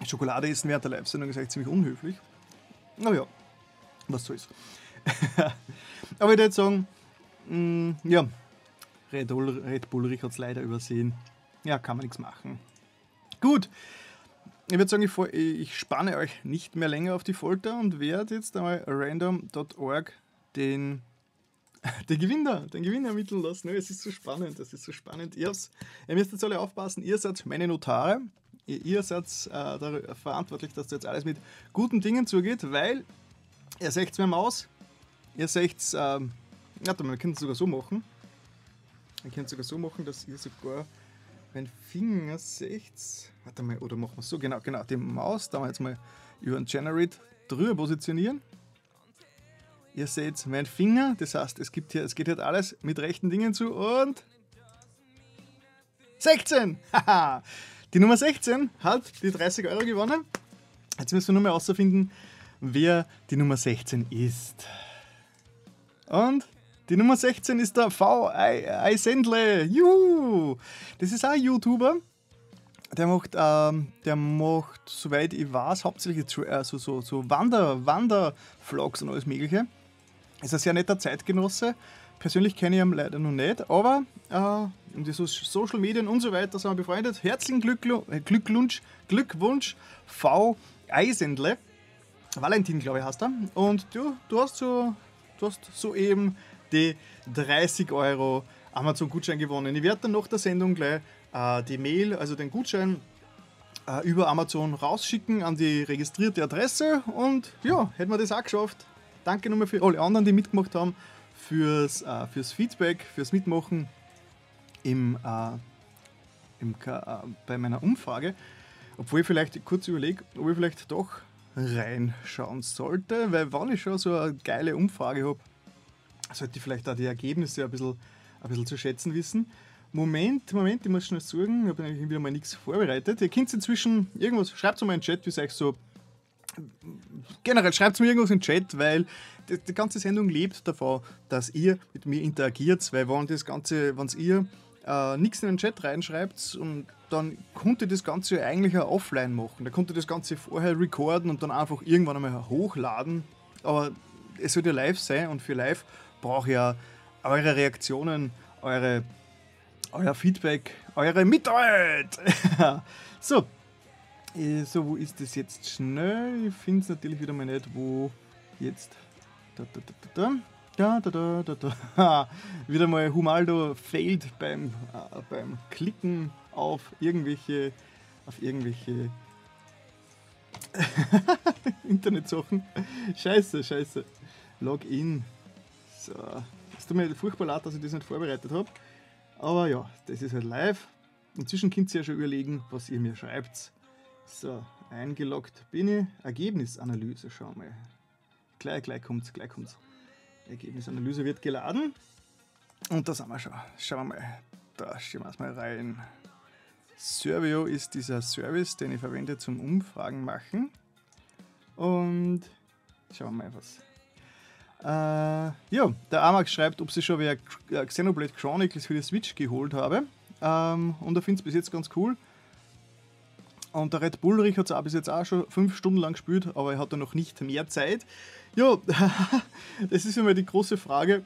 Schokolade essen während der Live-Sendung ist eigentlich ziemlich unhöflich. Aber ja, was soll's. Aber ich würde sagen, mh, hm, ja, Red Bull, Red Bullrich hat es leider übersehen. Ja, kann man nichts machen. Gut, ich würde sagen, ich, ich, spanne euch nicht mehr länger auf die Folter und werde jetzt einmal random.org den, den Gewinner, den Gewinner ermitteln lassen. Es ist so spannend, es ist so spannend. Ihr, ihr müsst jetzt alle aufpassen, ihr seid meine Notare. Ihr, ihr seid äh, verantwortlich, dass das jetzt alles mit guten Dingen zugeht, weil ihr seht mir Maus, ihr seht, ähm, warte mal, wir können es sogar so machen. Man könnte sogar so machen, dass ihr sogar meinen Finger seht. Warte mal, oder machen wir es so, genau, genau, die Maus, da wir jetzt mal über den Generate drüber positionieren. Ihr seht meinen Finger, das heißt, es, gibt hier, es geht hier alles mit rechten Dingen zu und 16! Haha! Die Nummer 16 hat die 30 Euro gewonnen. Jetzt müssen wir nur mal herausfinden, wer die Nummer 16 ist. Und die Nummer 16 ist der V. Eisendle. Juhu! Das ist auch ein YouTuber. Der macht, ähm, der macht, soweit ich weiß, hauptsächlich äh, so, so, so Wander, Wandervlogs und alles Mögliche. Ist ein sehr netter Zeitgenosse. Persönlich kenne ich ihn leider noch nicht, aber äh, in die Social Medien und so weiter sind wir befreundet. Herzlichen äh, Glückwunsch, Glückwunsch, V. Eisendle. Valentin, glaube ich, heißt er. Und du, du hast so, du hast soeben die 30 Euro Amazon-Gutschein gewonnen. Ich werde dann nach der Sendung gleich äh, die Mail, also den Gutschein, äh, über Amazon rausschicken an die registrierte Adresse und ja, hätten wir das auch geschafft. Danke nochmal für alle anderen, die mitgemacht haben, fürs, äh, fürs Feedback, fürs Mitmachen im, äh, im äh, bei meiner Umfrage. Obwohl ich vielleicht kurz überlege, ob ich vielleicht doch reinschauen sollte, weil wenn ich schon so eine geile Umfrage habe, sollte ich vielleicht auch die Ergebnisse ein bisschen, ein bisschen zu schätzen wissen. Moment, Moment, ich muss schnell suchen. Ich habe eigentlich wieder mal nichts vorbereitet. Ihr könnt inzwischen irgendwas, schreibt es mal in den Chat, wie es euch so. Generell schreibt es mir irgendwas in den Chat, weil die, ganze Sendung lebt davon, dass ihr mit mir interagiert, weil wenn das Ganze, wenn ihr äh, nichts in den Chat reinschreibt und dann konnte das Ganze eigentlich auch offline machen. Da konnte das Ganze vorher recorden und dann einfach irgendwann einmal hochladen. Aber es sollte live sein und für live brauche ja eure Reaktionen, eure, euer Feedback, eure Mitarbeit. so, äh, so, wo ist das jetzt schnell? Ich finde es natürlich wieder mal nicht, wo jetzt. Da, da, da. Wieder mal Humaldo failed beim, äh, beim Klicken auf irgendwelche, auf irgendwelche Internetsachen. Scheiße, scheiße. Login. So. Es tut mir furchtbar leid, dass ich das nicht vorbereitet habe. Aber ja, das ist halt live. Inzwischen könnt ihr ja schon überlegen, was ihr mir schreibt. So, eingeloggt bin ich. Ergebnisanalyse, schauen wir mal. Gleich, gleich kommt's, gleich kommt's. Ergebnisanalyse wird geladen. Und da sind wir schon. Schauen wir mal. Da schauen wir es mal rein. Servio ist dieser Service, den ich verwende zum Umfragen machen. Und schauen wir mal, was äh, ja, der Amax schreibt, ob sie schon wer äh, Xenoblade Chronicles für die Switch geholt habe. Ähm, und er findet es bis jetzt ganz cool. Und der Red Bullrich hat es bis jetzt auch schon fünf Stunden lang gespielt, aber er hat da noch nicht mehr Zeit. Ja, das ist immer die große Frage,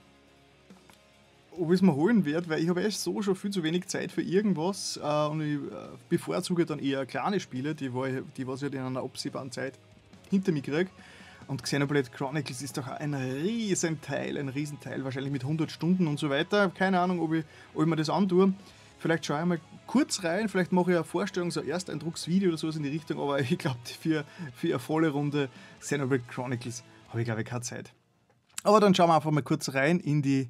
ob ich es mir holen werde, weil ich habe echt so schon viel zu wenig Zeit für irgendwas äh, und ich äh, bevorzuge dann eher kleine Spiele, die, ich, die was ich in einer absehbaren Zeit hinter mir kriege. Und Xenoblade Chronicles ist doch ein Riesenteil, ein Riesenteil, wahrscheinlich mit 100 Stunden und so weiter. Keine Ahnung, ob ich, ob ich mir das antue. Vielleicht schaue ich mal kurz rein. Vielleicht mache ich eine Vorstellung, so ein Ersteindrucksvideo oder sowas in die Richtung, aber ich glaube, für, für eine volle Runde Xenoblade Chronicles habe ich, glaube ich, keine Zeit. Aber dann schauen wir einfach mal kurz rein in die,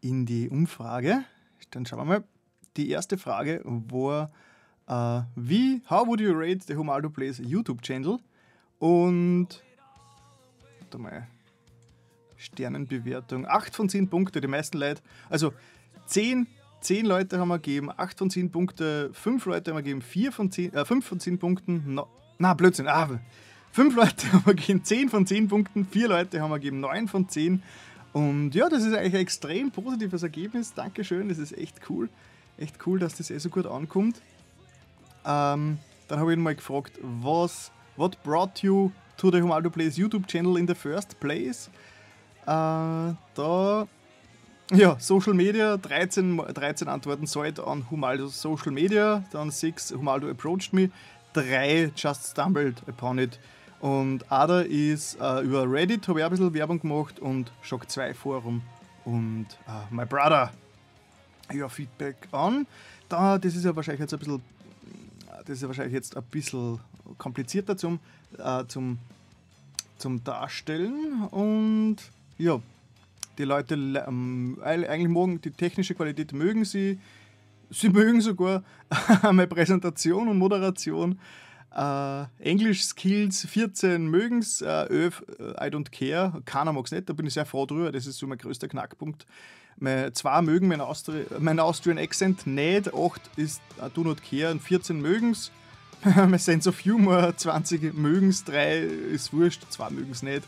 in die Umfrage. Dann schauen wir mal. Die erste Frage war, uh, wie, how would you rate the Humaldo Plays YouTube Channel? Und, warte mal, Sternenbewertung, 8 von 10 Punkte, die meisten Leute, also 10, 10 Leute haben wir gegeben, 8 von 10 Punkte, 5 Leute haben wir gegeben, 4 von 10, äh, 5 von 10 Punkten, no, na Blödsinn, ah, 5 Leute haben wir gegeben 10 von 10 Punkten, 4 Leute haben wir gegeben 9 von 10 und ja, das ist eigentlich ein extrem positives Ergebnis, Dankeschön, das ist echt cool, echt cool, dass das eh so gut ankommt. Ähm, dann habe ich ihn mal gefragt, was, what brought you to the Humaldo Plays YouTube channel in the first place? Äh, da, ja, Social Media, 13, 13 Antworten Side an Humaldo Social Media, dann 6 Humaldo approached me, 3 just stumbled upon it. Und Ada ist äh, über Reddit, habe ich ein bisschen Werbung gemacht und Shock 2 Forum und äh, My Brother. Ja, Feedback an. Da, das ist ja wahrscheinlich jetzt ein bisschen, das ist ja wahrscheinlich jetzt ein bisschen komplizierter zum, äh, zum, zum Darstellen und ja, die Leute ähm, eigentlich mögen die technische Qualität mögen sie. Sie mögen sogar meine Präsentation und Moderation. Uh, Englisch Skills 14 mögen es, uh, Öf, I don't care, keiner mag es nicht, da bin ich sehr froh drüber, das ist so mein größter Knackpunkt. Meine, zwei mögen meinen Austri mein Austrian Accent nicht, 8 ist I do not care und 14 mögen es. mein Sense of Humor 20 mögen es, 3 ist wurscht, 2 mögen es nicht.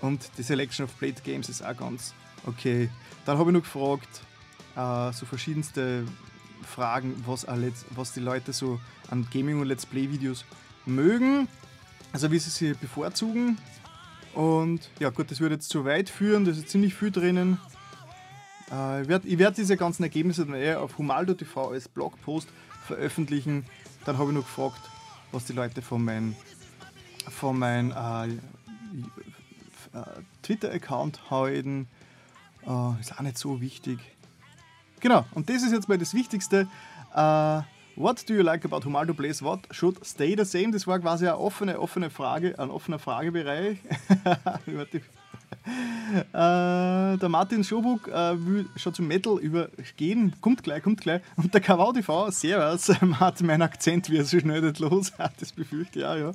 Und die Selection of Played Games ist auch ganz okay. Dann habe ich noch gefragt, äh, so verschiedenste Fragen, was, was die Leute so an Gaming- und Let's Play-Videos mögen. Also wie sie sie bevorzugen. Und ja gut, das würde jetzt zu weit führen, da ist ziemlich viel drinnen. Äh, ich werde werd diese ganzen Ergebnisse dann eher auf Humaldo.tv als Blogpost veröffentlichen. Dann habe ich noch gefragt, was die Leute von meinem von mein, äh, äh, Twitter-Account halten. Äh, ist auch nicht so wichtig. Genau, und das ist jetzt mal das Wichtigste. Uh, what do you like about Humaldo Plays? What should stay the same? Das war quasi eine offene, offene Frage, ein offener Fragebereich. uh, der Martin Schobuk uh, will schon zum Metal übergehen. Kommt gleich, kommt gleich. Und der Kawau TV, servus, hat meinen Akzent wieder so schnell nicht los. das befürchte ich ja, ja.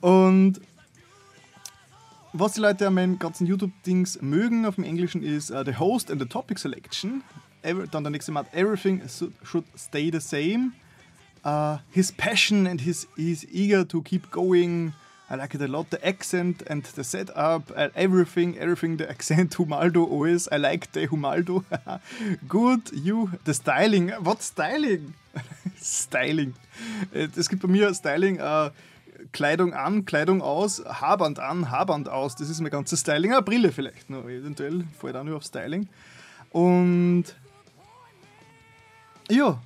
Und was die Leute an meinen ganzen YouTube-Dings mögen auf dem Englischen ist uh, the host and the topic selection. Dann der nächste Mal, everything should stay the same. Uh, his passion and his he's eager to keep going. I like it a lot. The accent and the setup, uh, everything, everything. The accent Humaldo always. I like the Humaldo. Good, you. The styling. What styling? styling. Es gibt bei mir Styling. Uh, Kleidung an, Kleidung aus, Haarband an, Haarband aus. Das ist mein ganzes Styling. Eine Brille vielleicht noch, eventuell fällt auch nur auf Styling. Und ja,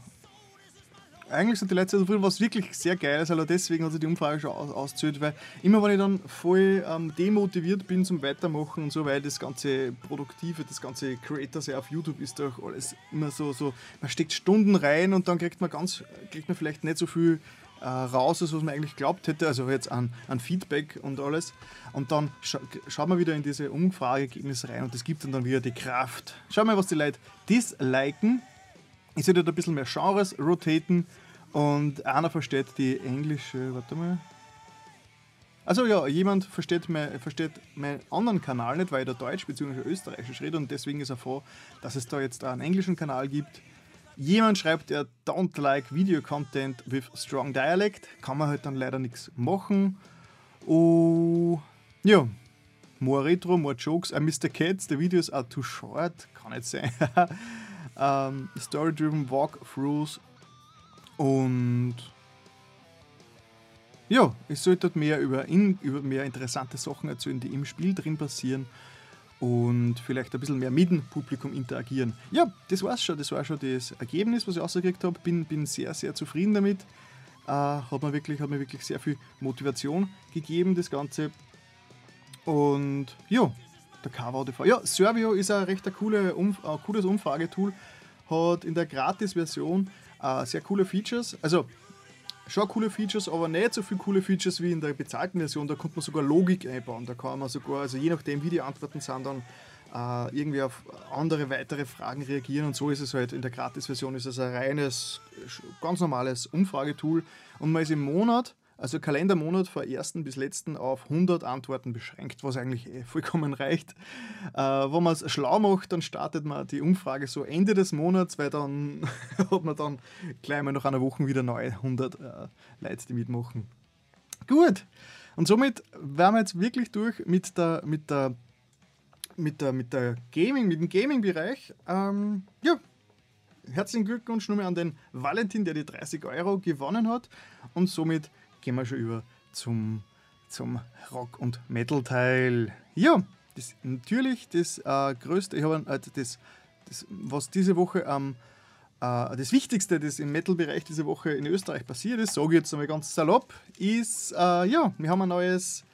eigentlich sind die letzte so viel was wirklich sehr geil ist, also deswegen hat sich die Umfrage schon aus, ausgezählt, weil immer wenn ich dann voll ähm, demotiviert bin zum Weitermachen und so, weil das ganze Produktive, das ganze Creator auf YouTube ist doch alles immer so, so, man steckt Stunden rein und dann kriegt man ganz, kriegt man vielleicht nicht so viel äh, raus ist, was man eigentlich glaubt hätte, also jetzt an, an Feedback und alles. Und dann scha schaut man wieder in diese Umfrageergebnisse rein und das gibt dann, dann wieder die Kraft. Schau mal, was die Leute disliken. Ich dort ein bisschen mehr Genres rotaten und einer versteht die englische, warte mal. Also ja, jemand versteht, mein, versteht meinen anderen Kanal nicht, weil er Deutsch bzw. Österreichisch redet und deswegen ist er froh, dass es da jetzt einen englischen Kanal gibt Jemand schreibt, er don't like Video Content with strong dialect. Kann man halt dann leider nichts machen. Oh, ja. More Retro, more Jokes. I miss the Cats, the videos are too short. Kann nicht sein. um, Story-driven Walkthroughs. Und ja, es sollte mehr über, in, über mehr interessante Sachen erzählen, die im Spiel drin passieren und vielleicht ein bisschen mehr mit dem Publikum interagieren. Ja, das war's schon. Das war schon das Ergebnis, was ich rausgekriegt habe. Bin, bin sehr, sehr zufrieden damit. Äh, hat, mir wirklich, hat mir wirklich sehr viel Motivation gegeben, das Ganze. Und ja, der KVDV. Ja, Servio ist ein recht coole, ein cooles Umfragetool. Hat in der Gratis-Version Äh, sehr coole Features. Also schon coole Features, aber nicht so viele coole Features wie in der bezahlten Version. Da konnte man sogar Logik einbauen. Da kann man sogar, also je nachdem, wie die Antworten sind, dann äh, irgendwie auf andere weitere Fragen reagieren. Und so ist es halt in der Gratis-Version. Ist es ein reines, ganz normales Umfragetool. Und man ist im Monat also Kalendermonat von ersten bis letzten auf 100 Antworten beschränkt, was eigentlich eh vollkommen reicht. Äh, wenn man es schlau macht, dann startet man die Umfrage so Ende des Monats, weil dann hat man dann gleich mal nach einer Woche wieder neu 100 äh, Leute, die mitmachen. Gut, und somit wären wir jetzt wirklich durch mit der, mit der, mit der, mit der Gaming, mit dem Gaming-Bereich. Ähm, ja, herzlichen Glückwunsch nur mal an den Valentin, der die 30 Euro gewonnen hat und somit gehen wir schon über zum, zum Rock- und Metal-Teil. Ja, das natürlich das äh, größte, ich habe äh, das, das, was diese Woche am äh, das Wichtigste, das im Metal-Bereich diese Woche in Österreich passiert ist, sage ich jetzt einmal ganz salopp, ist, äh, ja, wir haben ein neues,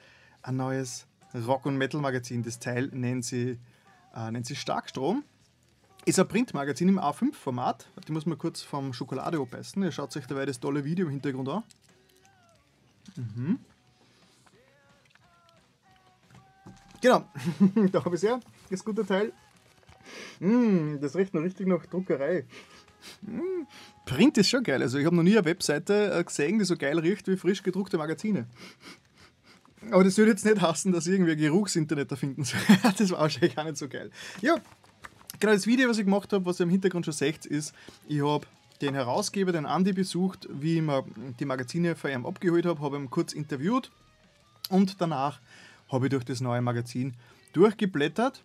ein neues Rock- und Metal-Magazin. Das Teil nennt sie, äh, nennt sie Starkstrom. Ist ein Printmagazin im A5-Format. Die muss man kurz vom Schokolade abbeißen. Ihr schaut euch dabei das tolle Video im Hintergrund an. Mhm. Genau, da habe ich ja das gute Teil. Mm, das riecht noch richtig nach Druckerei. Mm, Print ist schon geil. Also ich habe noch nie eine Webseite äh, gesehen, die so geil riecht wie frisch gedruckte Magazine. Aber das würde jetzt nicht hassen, dass ich irgendwie ein Geruchsinternet erfinden soll. das war wahrscheinlich auch nicht so geil. Ja, genau das Video, was ich gemacht habe, was ihr im Hintergrund schon seht, ist, ich habe den Herausgeber, den Andi, besucht, wie ich mir die Magazine von ihm abgeholt habe, habe ihn kurz interviewt und danach habe ich durch das neue Magazin durchgeblättert.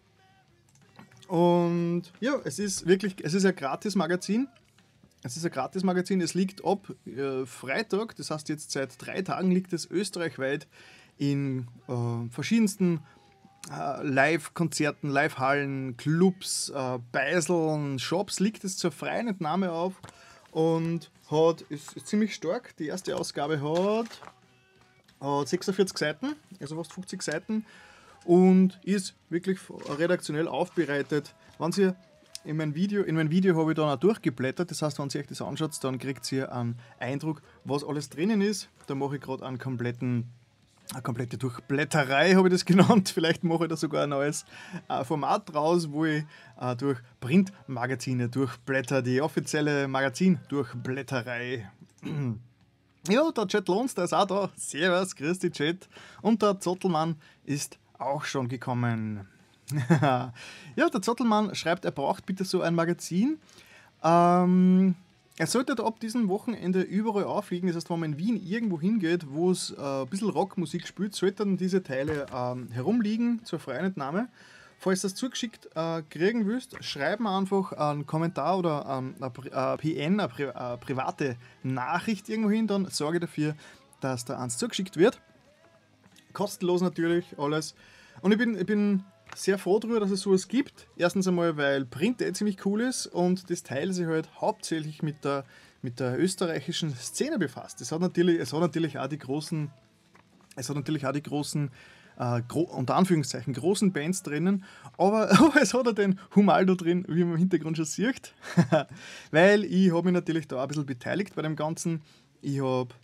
Und ja, es ist wirklich, es ist ein gratis Magazin. Es ist ein gratis Magazin, es liegt ab äh, Freitag, das heißt jetzt seit drei Tagen liegt es österreichweit in äh, verschiedensten äh, Live-Konzerten, Live-Hallen, Clubs, äh, Beiseln, Shops liegt es zur freien Entnahme auf und hat, ist, ist ziemlich stark. Die erste Ausgabe hat, hat 46 Seiten, also fast 50 Seiten und ist wirklich redaktionell aufbereitet. Wenn Sie in mein Video, in mein Video habe ich dann auch durchgeblättert, das heißt, wenn Sie euch das anschaut, dann kriegt ihr einen Eindruck, was alles drinnen ist. Da mache ich gerade einen kompletten eine komplette Durchblätterei, habe ich das genannt. Vielleicht mache ich da sogar ein neues äh, Format draus, wo ich äh, durch Printmagazine durchblätter, die offizielle Magazin-Durchblätterei. ja, der Chat Lohns, der ist auch da. Servus, grüß dich, Chat. Und der Zottelmann ist auch schon gekommen. ja, der Zottelmann schreibt, er braucht bitte so ein Magazin. Ähm, er sollte ab diesem Wochenende überall aufliegen. Das heißt, wenn man in Wien irgendwo hingeht, wo es äh, ein bisschen Rockmusik spielt, sollten diese Teile ähm, herumliegen zur freien Entnahme. Falls du das zugeschickt äh, kriegen willst, schreib mir einfach einen Kommentar oder ähm, eine PN, eine, Pri eine private Nachricht irgendwo hin, dann sorge dafür, dass da eins zugeschickt wird. Kostenlos natürlich alles. Und ich bin, ich bin sehr froh darüber, dass es sowas gibt. Erstens einmal, weil Print eh ziemlich cool ist und das Teil sich halt hauptsächlich mit der, mit der österreichischen Szene befasst. Es hat natürlich, es hat natürlich auch die großen, es hat natürlich auch die großen äh, unter Anführungszeichen großen Bands drinnen, aber, aber es hat auch den Humaldo drin, wie man im Hintergrund schon sieht, weil ich habe mich natürlich da ein bisschen beteiligt bei dem Ganzen. Ich habe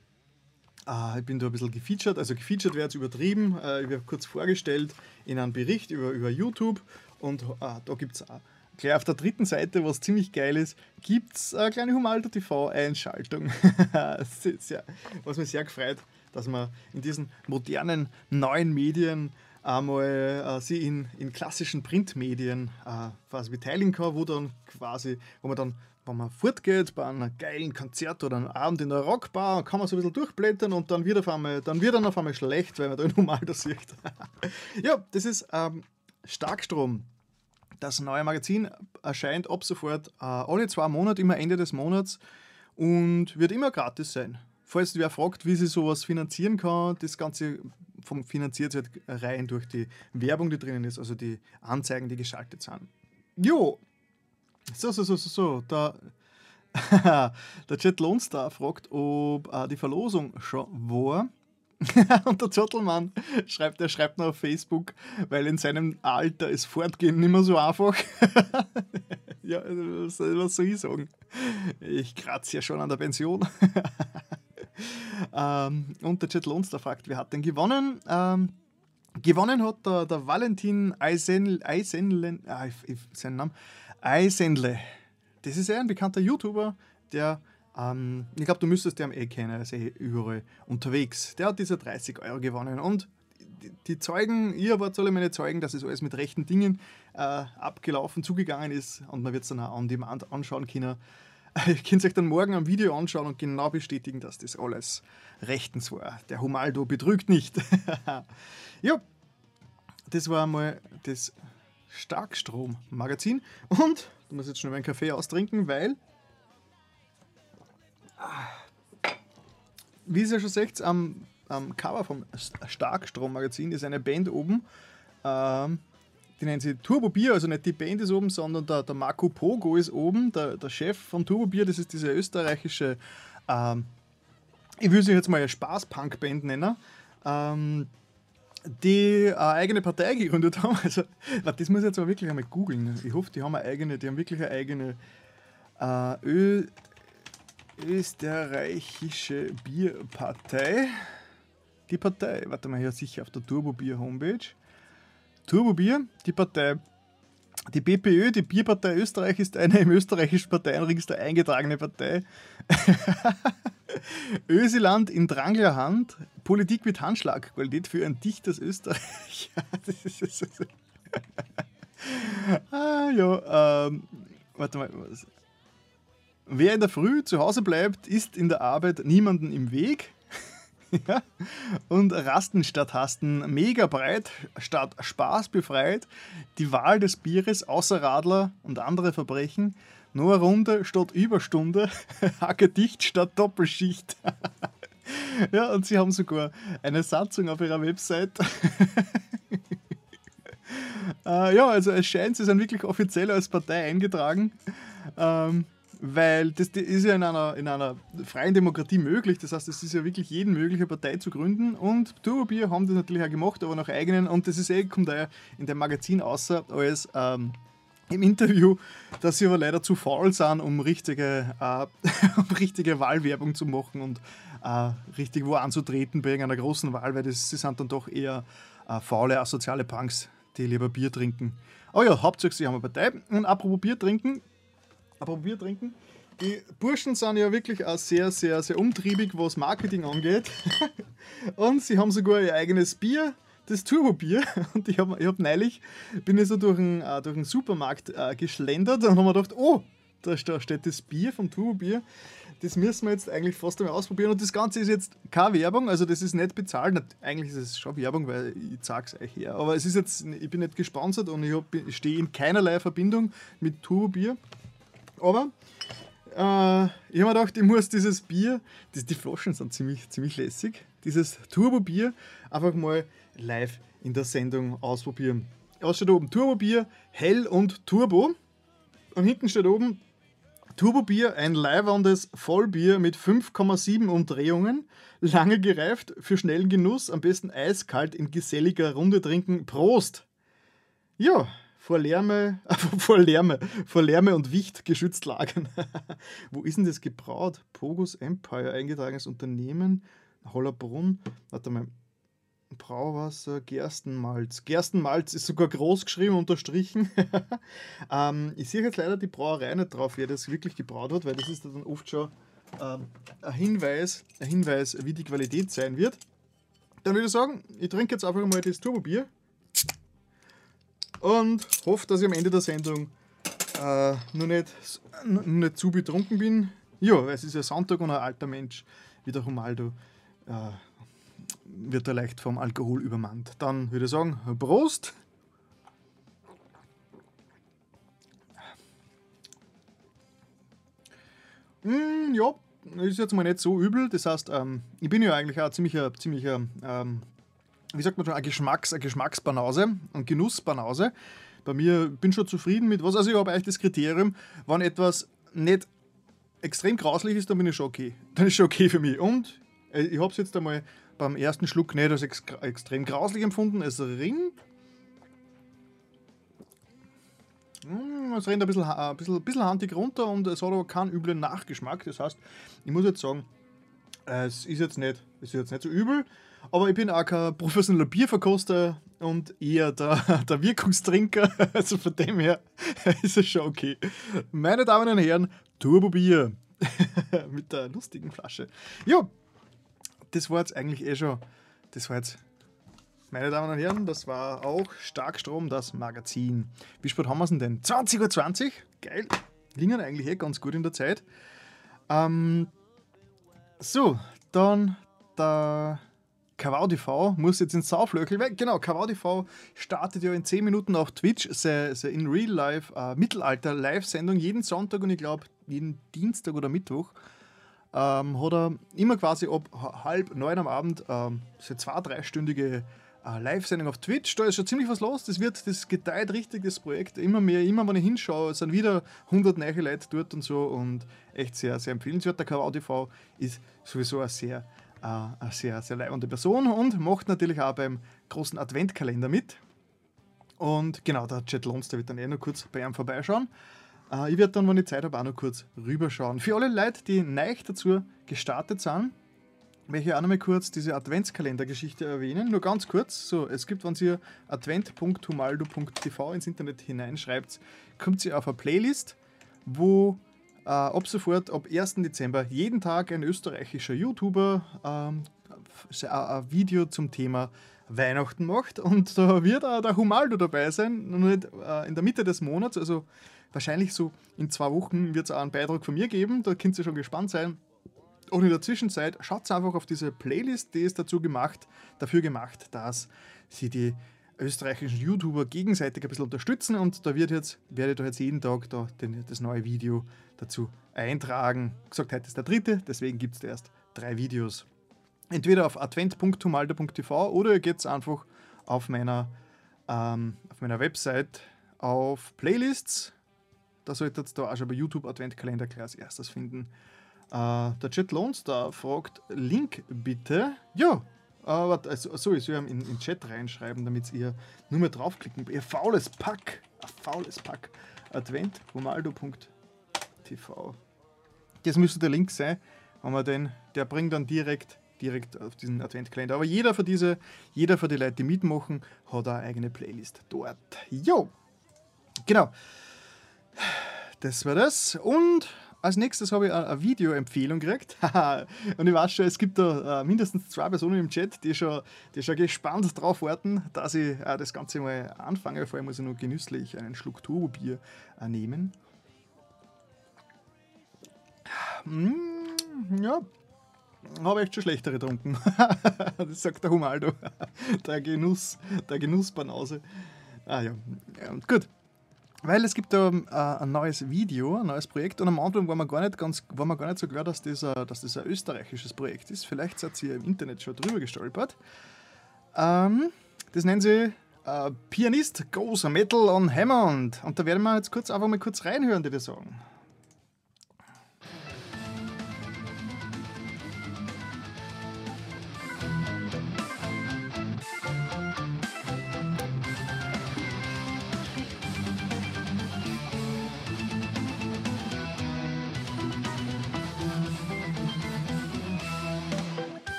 Ah, ich bin da ein bisschen gefeatured, also gefeatured wäre jetzt übertrieben. Äh, ich werde kurz vorgestellt in einem Bericht über, über YouTube und ah, da gibt es gleich auf der dritten Seite, was ziemlich geil ist, gibt es eine kleine Humaldo TV-Einschaltung. was mich sehr gefreut, dass man in diesen modernen neuen Medien einmal äh, sie in, in klassischen Printmedien äh, quasi beteiligen kann, wo dann quasi, wo man dann wenn man fortgeht bei einem geilen Konzert oder einem Abend in der Rockbar, kann man so ein bisschen durchblättern und dann wird, auf einmal, dann wird dann auf einmal schlecht, weil man da normal das sieht. ja, das ist ähm, Starkstrom. Das neue Magazin erscheint ab sofort äh, alle zwei Monate, immer Ende des Monats und wird immer gratis sein. Falls wer fragt, wie sie sowas finanzieren kann, das Ganze finanziert wird rein durch die Werbung, die drinnen ist, also die Anzeigen, die geschaltet sind. Jo, so, so, so, so, so. Der, der Chat Star fragt, ob äh, die Verlosung schon war. und der Zottelmann schreibt, er schreibt noch auf Facebook, weil in seinem Alter ist Fortgehen nicht mehr so einfach. ja, was, was soll ich sagen? Ich kratze ja schon an der Pension. ähm, und der Chat Lonster fragt, wer hat denn gewonnen? Ähm, gewonnen hat der, der Valentin Eisen, Eisenlen, ah, ich, ich, seinen Namen, Eisenle. Das ist ein bekannter YouTuber, der ähm, ich glaube, du müsstest den eh kennen, er ist eh überall unterwegs. Der hat diese 30 Euro gewonnen und die, die Zeugen, ihr wart alle meine Zeugen, dass es alles mit rechten Dingen äh, abgelaufen, zugegangen ist und man wird es dann auch on demand anschauen können. Ihr könnt euch dann morgen am Video anschauen und genau bestätigen, dass das alles rechtens war. Der Humaldo betrügt nicht. ja, das war einmal das Starkstrom-Magazin. Und du musst jetzt schnell meinen Kaffee austrinken, weil wie ihr schon seht, am, am Cover vom Starkstrom-Magazin ist eine Band oben. Ähm, die nennen sie Turbo Bier, also nicht die Band ist oben, sondern der, der Marco Pogo ist oben, der, der Chef von Turbo Bier, das ist diese österreichische, ähm, ich will sie jetzt mal Spaß-Punk-Band nennen, ähm, die eine eigene Partei gegründet haben. Also, das muss ich jetzt aber wirklich einmal googeln. Ich hoffe, die haben eine eigene, die haben wirklich eine eigene äh, Ö österreichische Bierpartei. Die Partei, warte mal hier sicher auf der Turbo Bier Homepage. Turbo Bier, die Partei. Die BPÖ, die Bierpartei Österreich, ist eine im österreichischen Parteienregister eingetragene Partei. Öseland in Dranglerhand, Politik mit Handschlag, Qualität für ein dichtes Österreich. ah, ja, ähm, warte mal? Wer in der Früh zu Hause bleibt, ist in der Arbeit niemanden im Weg. Und Rasten statt Hasten, mega breit statt Spaß befreit. Die Wahl des Bieres außer Radler und andere Verbrechen. Nur Runde statt Überstunde. Hacke dicht statt Doppelschicht. ja, und sie haben sogar eine Satzung auf ihrer Website. äh, ja, also es scheint, sie sind wirklich offiziell als Partei eingetragen. Ähm, weil das, ist ja in einer, in einer freien Demokratie möglich. Das heißt, es ist ja wirklich jeden mögliche Partei zu gründen. Und Turbobier haben das natürlich auch gemacht, aber nach eigenen. Und das ist eh, kommt da in dem Magazin außer als ähm, im Interview, dass sie aber leider zu faul sind, um richtige, äh, um richtige Wahlwerbung zu machen und äh, richtig wo anzutreten bei irgendeiner großen Wahl, weil sie sind dann doch eher äh, faule, asoziale Punks, die lieber Bier trinken. Aber ja, hauptsächlich sie haben eine Partei. Und apropos Bier trinken, aber Bier trinken. Die Burschen sind ja wirklich auch sehr, sehr, sehr umtriebig, was Marketing angeht. Und sie haben sogar ihr eigenes Bier, das Turbo-Bier. Und ich habe ich hab neulich, bin ich so durch einen, äh, durch einen Supermarkt äh, geschlendert und habe mir gedacht, oh, da steht das Bier vom Turbo-Bier. Das müssen wir jetzt eigentlich fast einmal ausprobieren. Und das Ganze ist jetzt keine Werbung, also das ist nicht bezahlt. Eigentlich ist es schon Werbung, weil ich zeige es euch her. Aber es ist jetzt, ich bin nicht gesponsert und ich, ich stehe in keinerlei Verbindung mit Turbo-Bier. Aber äh, ich habe mir gedacht, ich muss dieses Bier, die, die Flaschen sind ziemlich, ziemlich lässig, dieses Turbo-Bier einfach mal live in der Sendung ausprobieren. Es steht oben Turbo-Bier, hell und Turbo. Und hinten steht oben Turbo-Bier, ein leibendes Vollbier mit 5,7 Umdrehungen, lange gereift, für schnellen Genuss, am besten eiskalt in geselliger Runde trinken. Prost! Ja, vor Lärme, vor Lärme, vor Lärme und Wicht geschützt lagern. Wo ist denn das gebraut? Pogus Empire, eingetragenes Unternehmen, Hollerbrunn. Warte mal. Brauwasser, Gerstenmalz. Gerstenmalz ist sogar groß geschrieben, unterstrichen. ähm, ich sehe jetzt leider die Brauerei nicht drauf, wer das wirklich gebraut hat, weil das ist dann oft schon ähm, ein, Hinweis, ein Hinweis, wie die Qualität sein wird. Dann würde ich sagen, ich trinke jetzt einfach mal das Turbobier und hoffe, dass ich am Ende der Sendung äh, nur, nicht, nur nicht zu betrunken bin. Ja, es ist ja Sonntag und ein alter Mensch wie der Romaldo äh, wird er leicht vom Alkohol übermannt. Dann würde ich sagen, Prost! Mm, ja, ist jetzt mal nicht so übel. Das heißt, ähm, ich bin ja eigentlich auch ziemlicher, ziemlicher ähm, wie sagt man schon, eine, Geschmacks-, eine Geschmacksbanause, eine Genussbanause. Bei mir bin ich schon zufrieden mit was. Also ich habe eigentlich das Kriterium, wenn etwas nicht extrem grauslich ist, dann bin ich schon okay. Dann ist schon okay für mich. Und äh, ich habe es jetzt einmal beim ersten Schluck nicht als ex extrem grauslich empfunden. Es rinnt. Mm, es rennt ein bisschen, ein bisschen, ein bisschen handig runter und es hat aber keinen üblen Nachgeschmack. Das heißt, ich muss jetzt sagen, es ist jetzt nicht, ist jetzt nicht so übel, aber ich bin auch kein professioneller Bierverkoster und eher der, der Wirkungstrinker. Also von dem her ist es schon okay. Meine Damen und Herren, Turbo Bier mit der lustigen Flasche. Ja, das war jetzt eigentlich eh schon. Das war jetzt, meine Damen und Herren, das war auch Starkstrom, das Magazin. Wie spät haben wir es denn? 20.20 Uhr? Geil. Liegen eigentlich eh ganz gut in der Zeit. Ähm, so, dann der KVDV muss jetzt ins Sauflöchel weg. Genau, KVDV startet ja in 10 Minuten auf Twitch seine in Real Life äh, Mittelalter-Live-Sendung jeden Sonntag und ich glaube jeden Dienstag oder Mittwoch. Ähm, hat er immer quasi ab halb neun am Abend ähm, so zwei, dreistündige äh, Live-Sendung auf Twitch. Da ist schon ziemlich was los. Das wird, das gedeiht richtig, das Projekt. Immer mehr, immer wenn ich hinschaue, sind wieder 100 neue Leute dort und so und echt sehr, sehr empfehlenswert. Der KVTV ist sowieso ein sehr eine sehr, sehr leibende Person und macht natürlich auch beim großen Adventkalender mit. Und genau, der Jet Lons, wird dann eh noch kurz bei ihm vorbeischauen. Äh, ich werde dann, wenn ich Zeit habe, auch noch kurz rüberschauen. Für alle Leute, die neu dazu gestartet sind, möchte ich auch noch mal kurz diese Adventskalender-Geschichte erwähnen. Nur ganz kurz. So, es gibt, wenn ihr advent.humaldo.tv ins Internet hineinschreibt, kommt ihr auf eine Playlist, wo äh, ab sofort, ab 1. Dezember, jeden Tag ein österreichischer YouTuber ähm, ein Video zum Thema Weihnachten macht. Und da wird auch der Humaldo dabei sein, nur nicht äh, in der Mitte des Monats, also wahrscheinlich so in zwei Wochen wird es auch einen Beitrag von mir geben, da könnt ihr schon gespannt sein. Und in der Zwischenzeit schaut einfach auf diese Playlist, die ist dazu gemacht, dafür gemacht, dass sie die österreichischen YouTuber gegenseitig ein bisschen unterstützen und da wird jetzt, werde ich da jetzt jeden Tag da den, das neue Video dazu eintragen. Gesagt, heute ist der dritte, deswegen gibt es erst drei Videos. Entweder auf advent.humalda.tv oder ihr geht einfach auf meiner, ähm, auf meiner Website auf Playlists. Da solltet ihr da auch schon bei YouTube Adventkalender gleich als erstes finden. Äh, der Chat Loans da fragt Link bitte. Ja, aber also, so, ich soll in den Chat reinschreiben, damit ihr nur mehr draufklicken. Ihr faules Pack. Ein faules Pack. Advent.romaldo.tv. Das müsste der Link sein, wenn man den, der bringt dann direkt, direkt auf diesen Adventkalender. Aber jeder für diese, jeder für die Leute, die mitmachen, hat eine eigene Playlist dort. Jo! Genau. Das war das. Und als nächstes habe ich eine Videoempfehlung gekriegt. und ich weiß schon, es gibt da äh, mindestens zwei Personen im Chat, die schon, die schon gespannt drauf warten, dass ich äh, das Ganze mal anfange. Vor allem muss ich nur genüsslich einen Schluck Turbo-Bier äh, nehmen. Mm, ja, habe echt schon schlechtere getrunken. das sagt der Humaldo. der Genuss, der Genussbanause. Ah ja, ja gut. Weil es gibt da äh, ein neues Video, ein neues Projekt und am Anfang war man gar nicht, ganz, war man gar nicht so klar, dass das, ein, dass das ein österreichisches Projekt ist. Vielleicht seid ihr im Internet schon drüber gestolpert. Ähm, das nennen sie äh, Pianist Goes Metal on Hammond. Und da werden wir jetzt kurz einfach mal kurz reinhören, die das sagen.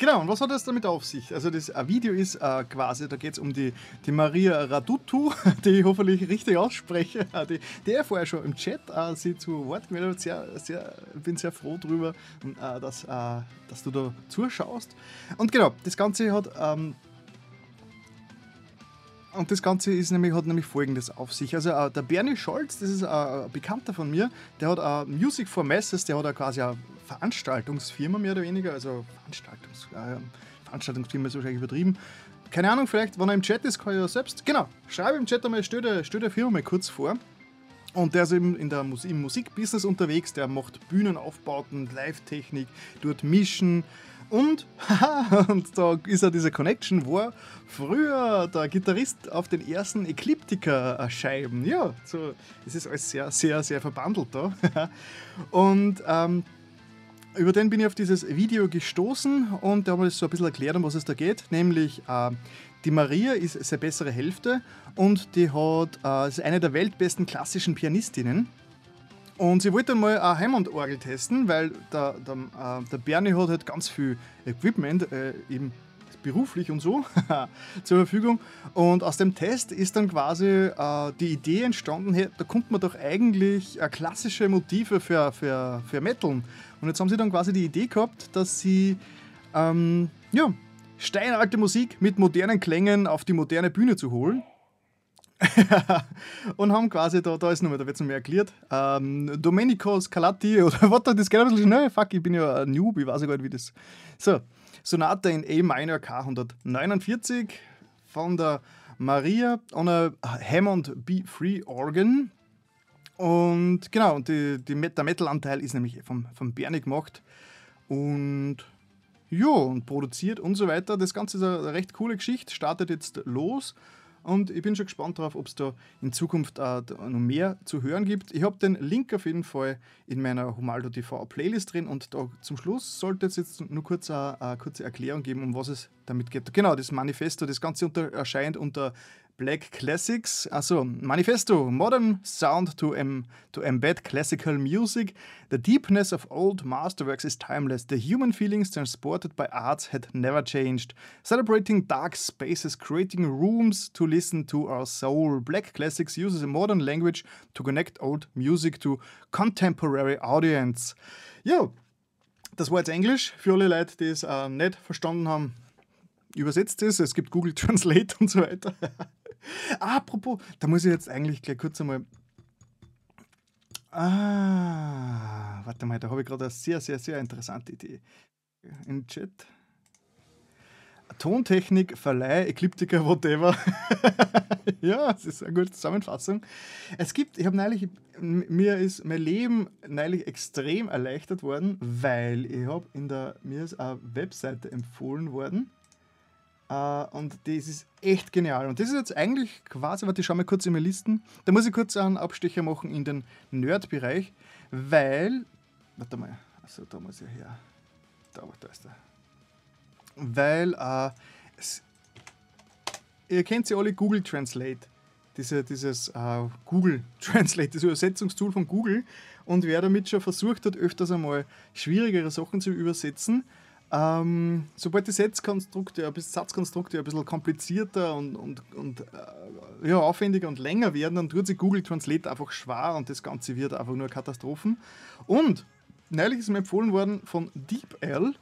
Genau, und was hat das damit auf sich? Also das Video ist äh, quasi, da geht es um die, die Maria Radutu, die ich hoffentlich richtig ausspreche, die, die ja vorher schon im Chat äh, sie zu Wort gemeldet hat. Sehr, sehr, bin sehr froh darüber, äh, dass, äh, dass du da zuschaust. Und genau, das Ganze hat... Ähm, und das Ganze ist nämlich, hat nämlich folgendes auf sich. Also äh, der Bernie Scholz, das ist äh, ein Bekannter von mir, der hat äh, Music for Masses, der hat auch quasi eine Veranstaltungsfirma mehr oder weniger, also Veranstaltungs, äh, Veranstaltungsfirma ist wahrscheinlich übertrieben. Keine Ahnung, vielleicht, wenn er im Chat ist, kann er ja selbst, genau, schreibe im Chat einmal, stell der, der Firma mal kurz vor. Und der ist eben in der Mus im Musikbusiness unterwegs, der macht Bühnenaufbauten, Live-Technik, dort mischen. Und, und da ist ja diese Connection, wo er früher der Gitarrist auf den ersten Ecliptica-Scheiben, ja, so, es ist alles sehr, sehr, sehr verbandelt da. und ähm, über den bin ich auf dieses Video gestoßen und da haben wir so ein bisschen erklärt, um was es da geht. Nämlich, äh, die Maria ist seine bessere Hälfte und die hat, äh, ist eine der weltbesten klassischen Pianistinnen. Und sie wollte mal eine Hammond-Orgel testen, weil der, der, äh, der Bernie hat halt ganz viel Equipment, äh, eben beruflich und so, zur Verfügung. Und aus dem Test ist dann quasi äh, die Idee entstanden, hey, da kommt man doch eigentlich äh, klassische Motive für, für, für Metal. Und jetzt haben sie dann quasi die Idee gehabt, dass sie ähm, ja, steinalte Musik mit modernen Klängen auf die moderne Bühne zu holen. und haben quasi, da, da ist nochmal, da wird es mehr erklärt, ähm, Domenico Scalatti oder was das geht ein bisschen schnell, fuck, ich bin ja ein Noob, ich weiß ja gar nicht, wie das. So, Sonate in A minor K149 von der Maria on a Hammond B3 Organ. Und genau, und die, die, der Metal-Anteil ist nämlich vom, vom Bernie gemacht. Und ja, und produziert und so weiter. Das Ganze ist eine recht coole Geschichte, startet jetzt los. Und ich bin schon gespannt darauf, ob es da in Zukunft äh, noch mehr zu hören gibt. Ich habe den Link auf jeden Fall in meiner Humaldo TV Playlist drin und da zum Schluss sollte es jetzt nur kurz eine, eine kurze Erklärung geben, um was es damit geht. Genau, das Manifesto, das Ganze unter, erscheint unter Black Classics, also Manifesto, modern sound to, em, to embed classical music. The deepness of old masterworks is timeless. The human feelings transported by arts had never changed. Celebrating dark spaces, creating rooms to listen to our soul. Black Classics uses a modern language to connect old music to contemporary audience. Ja, das war jetzt Englisch für alle Leute, die es äh, nicht verstanden haben übersetzt ist. Es gibt Google Translate und so weiter. Apropos, da muss ich jetzt eigentlich gleich kurz einmal. Ah, warte mal, da habe ich gerade eine sehr, sehr, sehr interessante Idee. In Chat. Tontechnik, Verleih, Ekliptiker, whatever. ja, das ist eine gute Zusammenfassung. Es gibt, ich habe neulich, mir ist mein Leben neulich extrem erleichtert worden, weil ich habe in der, mir ist eine Webseite empfohlen worden Uh, und das ist echt genial. Und das ist jetzt eigentlich quasi, warte, ich schau mal kurz in meine Listen. Da muss ich kurz einen Abstecher machen in den Nerd-Bereich, weil. Warte mal, also da muss ich her. Da, da ist er. Weil uh, es, ihr kennt sie alle Google Translate. Diese, dieses uh, Google Translate, das Übersetzungstool von Google. Und wer damit schon versucht hat, öfters einmal schwierigere Sachen zu übersetzen, ähm, sobald die Satzkonstrukte, Satzkonstrukte ein bisschen komplizierter und, und, und äh, ja, aufwendiger und länger werden, dann tut sich Google Translate einfach schwer und das Ganze wird einfach nur Katastrophen. Und neulich ist mir empfohlen worden von DeepL,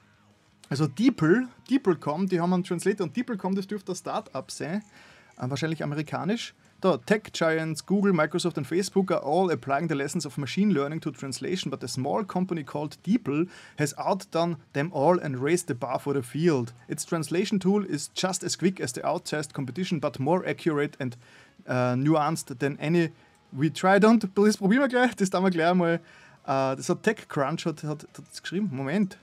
also DeepL, DeepL.com, die haben einen Translator und DeepL.com, das dürfte ein Start-up sein, äh, wahrscheinlich amerikanisch. Da, tech giants Google, Microsoft, and Facebook are all applying the lessons of machine learning to translation, but a small company called DeepL has outdone them all and raised the bar for the field. Its translation tool is just as quick as the outtest competition, but more accurate and uh, nuanced than any we tried. Und das probieren wir gleich, das tun wir gleich einmal. Uh, das hat TechCrunch hat, hat, hat das geschrieben. Moment.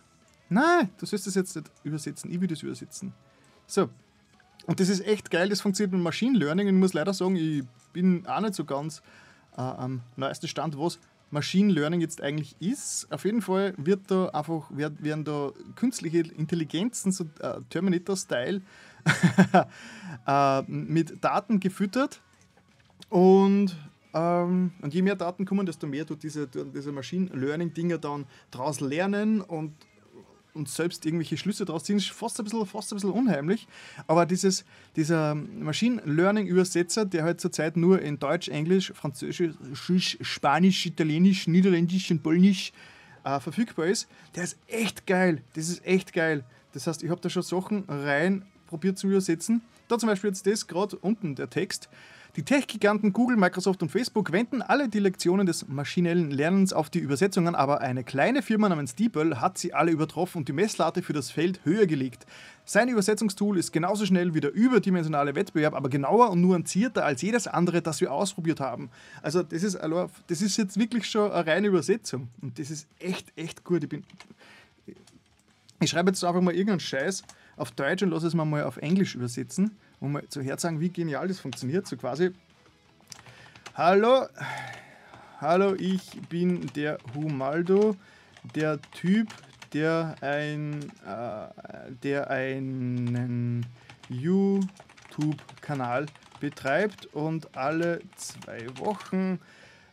Nein, du sollst das jetzt nicht übersetzen. Ich will das übersetzen. So, und das ist echt geil, das funktioniert mit Machine Learning. Und ich muss leider sagen, ich bin auch nicht so ganz äh, am neuesten Stand, was Machine Learning jetzt eigentlich ist. Auf jeden Fall wird da einfach, werden da künstliche Intelligenzen, so äh, Terminator-Style, äh, mit Daten gefüttert. Und, ähm, und je mehr Daten kommen, desto mehr tut diese, diese Machine Learning-Dinger dann daraus lernen und und selbst irgendwelche Schlüsse daraus ziehen, ist fast ein bisschen, fast ein bisschen unheimlich. Aber dieses, dieser Machine Learning Übersetzer, der halt zurzeit nur in Deutsch, Englisch, Französisch, Spanisch, Italienisch, Niederländisch und Polnisch äh, verfügbar ist, der ist echt geil. Das ist echt geil. Das heißt, ich habe da schon Sachen rein probiert zu übersetzen. Da zum Beispiel jetzt das gerade unten, der Text. Die Tech-Giganten Google, Microsoft und Facebook wenden alle die Lektionen des maschinellen Lernens auf die Übersetzungen, aber eine kleine Firma namens DeepL hat sie alle übertroffen und die Messlatte für das Feld höher gelegt. Sein Übersetzungstool ist genauso schnell wie der überdimensionale Wettbewerb, aber genauer und nuancierter als jedes andere, das wir ausprobiert haben. Also das ist, das ist jetzt wirklich schon eine reine Übersetzung und das ist echt, echt gut. Ich, bin, ich schreibe jetzt einfach mal irgendeinen Scheiß auf Deutsch und lasse es mal auf Englisch übersetzen, um mal zu herzagen, wie genial das funktioniert. So quasi, hallo, hallo, ich bin der Humaldo, der Typ, der, ein, äh, der einen YouTube-Kanal betreibt und alle zwei Wochen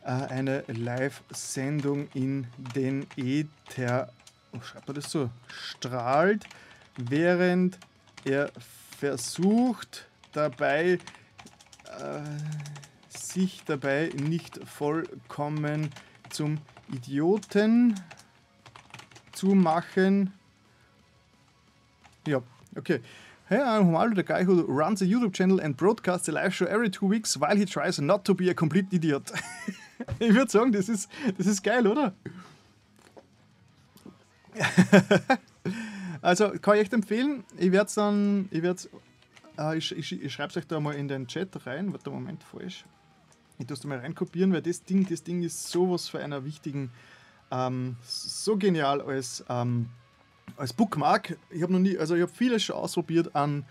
äh, eine Live-Sendung in den Äther, oh, schreibt man das so, strahlt, während er versucht dabei, äh, sich dabei nicht vollkommen zum Idioten zu machen. Ja, okay. Hey, I'm Humaldo, the guy who runs a YouTube channel and broadcasts a live show every two weeks while he tries not to be a complete idiot. ich würde sagen, das ist, das ist geil, oder? also kann ich echt empfehlen. Ich werde es dann, ich werde äh, ich, ich, ich schreibe es euch da mal in den Chat rein. Warte, Moment, falsch. Ich tue es da mal reinkopieren, weil das Ding, das Ding ist sowas für einer wichtigen ähm, so genial als, ähm, als Bookmark. Ich habe noch nie, also ich habe vieles schon ausprobiert an,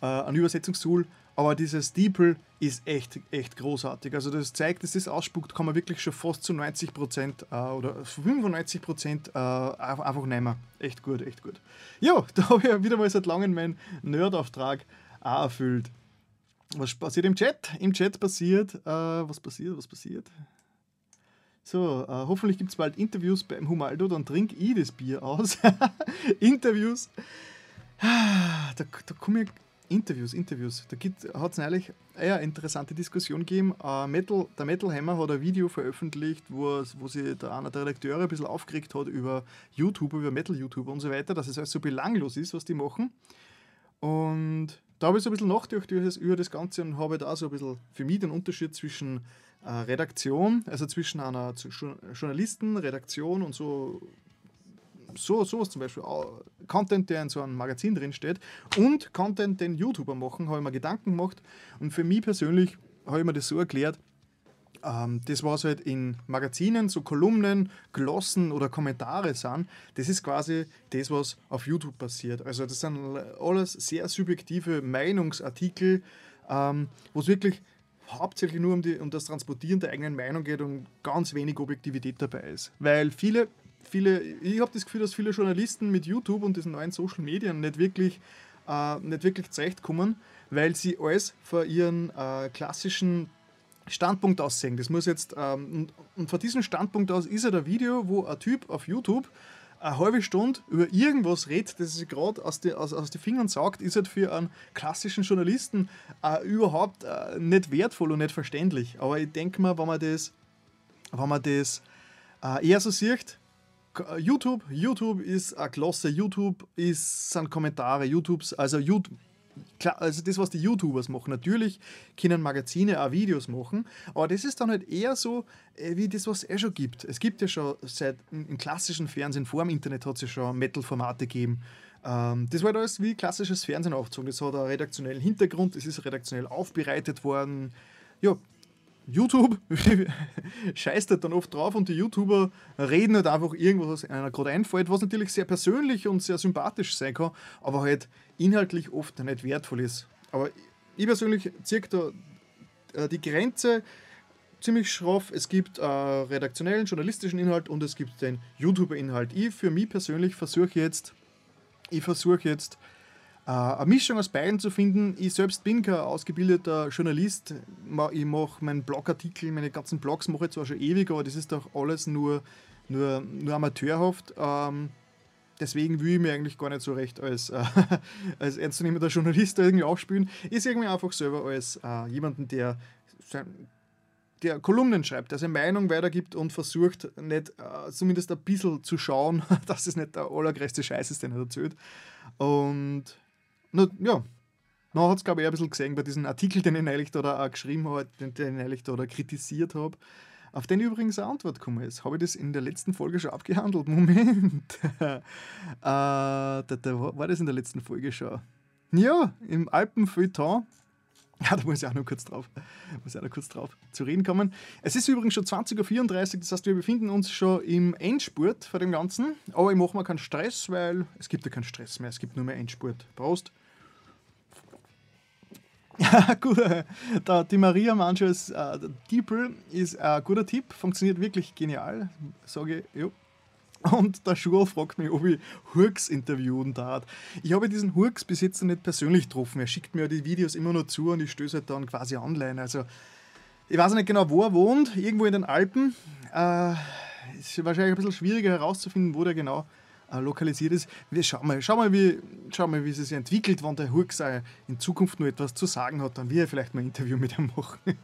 äh, an Übersetzungstool, aber dieses Steeple ist echt, echt großartig. Also das zeigt, dass das ausspuckt, kann man wirklich schon fast zu 90 Prozent äh, oder 95 Prozent äh, einfach nehmen. Echt gut, echt gut. Ja, da habe ich ja wieder mal seit langem meinen Nerdauftrag auch erfüllt. Was passiert im Chat? Im Chat passiert, äh, was passiert, was passiert? So, äh, hoffentlich gibt es bald Interviews beim Humaldo, dann trinke ich das Bier aus. Interviews. Da, da kommen Interviews, Interviews. Da hat es neulich eine interessante Diskussion gegeben. Äh, Metal, der Metal Hammer hat ein Video veröffentlicht, wo, wo sich der, einer der Redakteure ein bisschen aufgeregt hat über YouTube, über Metal-YouTuber und so weiter, dass es alles so belanglos ist, was die machen. Und da habe ich so ein bisschen nachgedacht über das Ganze und habe da so ein bisschen für mich den Unterschied zwischen äh, Redaktion, also zwischen einer Journalisten, Redaktion und so, so sowas zum Beispiel, Content, der in so einem Magazin drin steht und Content, den YouTuber machen, habe ich mir Gedanken gemacht und für mich persönlich habe ich mir das so erklärt, ähm, das, was halt in Magazinen, so Kolumnen, Glossen oder Kommentare sind, das ist quasi das, was auf YouTube passiert. Also das sind alles sehr subjektive Meinungsartikel, ähm, wo es wirklich hauptsächlich nur um, die, um das Transportieren der eigenen Meinung geht und ganz wenig Objektivität dabei ist. Weil viele, viele ich habe das Gefühl, dass viele Journalisten mit YouTube und diesen neuen Social Medien nicht wirklich, äh, nicht wirklich zurechtkommen, weil sie alles vor ihren äh, klassischen Standpunkt aussehen. Das muss jetzt, ähm, und, von diesem Standpunkt aus ist ja der Video, wo ein Typ auf YouTube eine halbe Stunde über irgendwas redet, das sich gerade aus, aus, aus den Fingern saugt, ist halt für einen klassischen Journalisten äh, überhaupt äh, nicht wertvoll und nicht verständlich. Aber ich denke mal, wenn man das, wenn man das äh, eher so sieht, YouTube, YouTube ist eine Klasse, YouTube ist, sind Kommentare, YouTubes, also YouTube, klar, also das, was die YouTubers machen. Natürlich können Magazine auch Videos machen, aber das ist dann halt eher so, äh, wie das, was es eh schon gibt. Es gibt ja schon seit im klassischen Fernsehen, vor dem Internet hat es ja schon Metal-Formate gegeben. Ähm, das war halt alles wie klassisches Fernsehen aufgezogen. Das hat einen redaktionellen Hintergrund, es ist redaktionell aufbereitet worden. Ja, YouTube scheißt dann oft drauf und die YouTuber reden halt einfach irgendwas, was einer gerade einfällt, was natürlich sehr persönlich und sehr sympathisch sein kann, aber halt inhaltlich oft nicht wertvoll ist. Aber ich persönlich ziehe da äh, die Grenze ziemlich schroff. Es gibt äh, redaktionellen, journalistischen Inhalt und es gibt den YouTuber-Inhalt. Ich für mich persönlich versuche jetzt, ich versuche jetzt eine Mischung aus beiden zu finden. Ich selbst bin kein ausgebildeter Journalist. Ich mache meinen Blogartikel, meine ganzen Blogs mache ich zwar schon ewig, aber das ist doch alles nur, nur, nur amateurhaft. Ähm, deswegen will ich mir eigentlich gar nicht so recht als, äh, als ernstzunehmender Journalist irgendwie aufspielen. Ich sehe mich einfach selber als äh, jemanden, der, der Kolumnen schreibt, der seine Meinung weitergibt und versucht, nicht äh, zumindest ein bisschen zu schauen, dass es nicht der allergrößte Scheiß ist, den er erzählt. Und na, ja, man hat es, glaube ich, ein bisschen gesehen bei diesem Artikel, den ich neulich da auch geschrieben habe, den, ich neulich da kritisiert habe. auf den übrigens eine Antwort gekommen ist. Habe ich das in der letzten Folge schon abgehandelt? Moment. äh, da, da, war das in der letzten Folge schon? Ja, im Alpenfeuilleton. Ja, da muss ich auch noch kurz drauf, muss ich auch noch kurz drauf zu reden kommen. Es ist übrigens schon 20.34 Uhr, das heißt, wir befinden uns schon im Endspurt vor dem Ganzen. Aber ich mache mir keinen Stress, weil es gibt ja keinen Stress mehr, es gibt nur mehr Endspurt. Prost! Ja, gut. Da, die Maria Manches äh, Diepel ist ein guter Tipp, funktioniert wirklich genial, sage ich. Ja. Und der Schuh fragt mich, ob ich Hurks interviewen darf. Ich habe diesen Hurks bis jetzt nicht persönlich getroffen. Er schickt mir die Videos immer nur zu und ich stöße halt dann quasi online. Also, ich weiß nicht genau, wo er wohnt, irgendwo in den Alpen. Äh, ist wahrscheinlich ein bisschen schwieriger herauszufinden, wo der genau äh, lokalisiert ist. Wir schauen mal, schau mal, wie, schau mal, wie es sich entwickelt, wenn der Hurks in Zukunft nur etwas zu sagen hat, dann wird er vielleicht mal ein Interview mit ihm machen.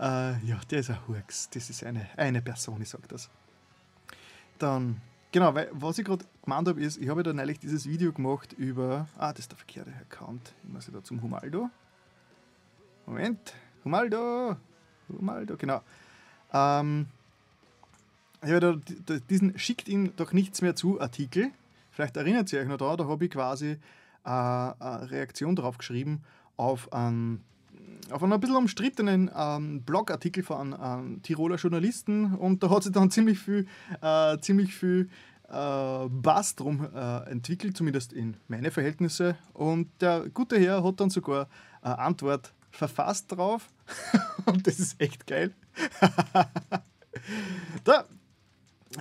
äh, ja, der ist ein Hurks. Das ist eine, eine Person, ich sage das. Dann, genau, weil, was ich gerade gemeint habe, ist, ich habe da neulich dieses Video gemacht über. Ah, das ist der verkehrte Account. Ich muss da zum Humaldo. Moment, Humaldo! Humaldo, genau. Ähm, ich habe diesen Schickt ihm doch nichts mehr zu Artikel. Vielleicht erinnert ihr euch noch da, da habe ich quasi äh, eine Reaktion drauf geschrieben auf einen auf einen ein bisschen umstrittenen ähm, Blogartikel von einem Tiroler Journalisten und da hat sich dann ziemlich viel, äh, ziemlich viel äh, Bass drum äh, entwickelt, zumindest in meine Verhältnisse. Und der gute Herr hat dann sogar eine Antwort verfasst drauf und das ist echt geil. da,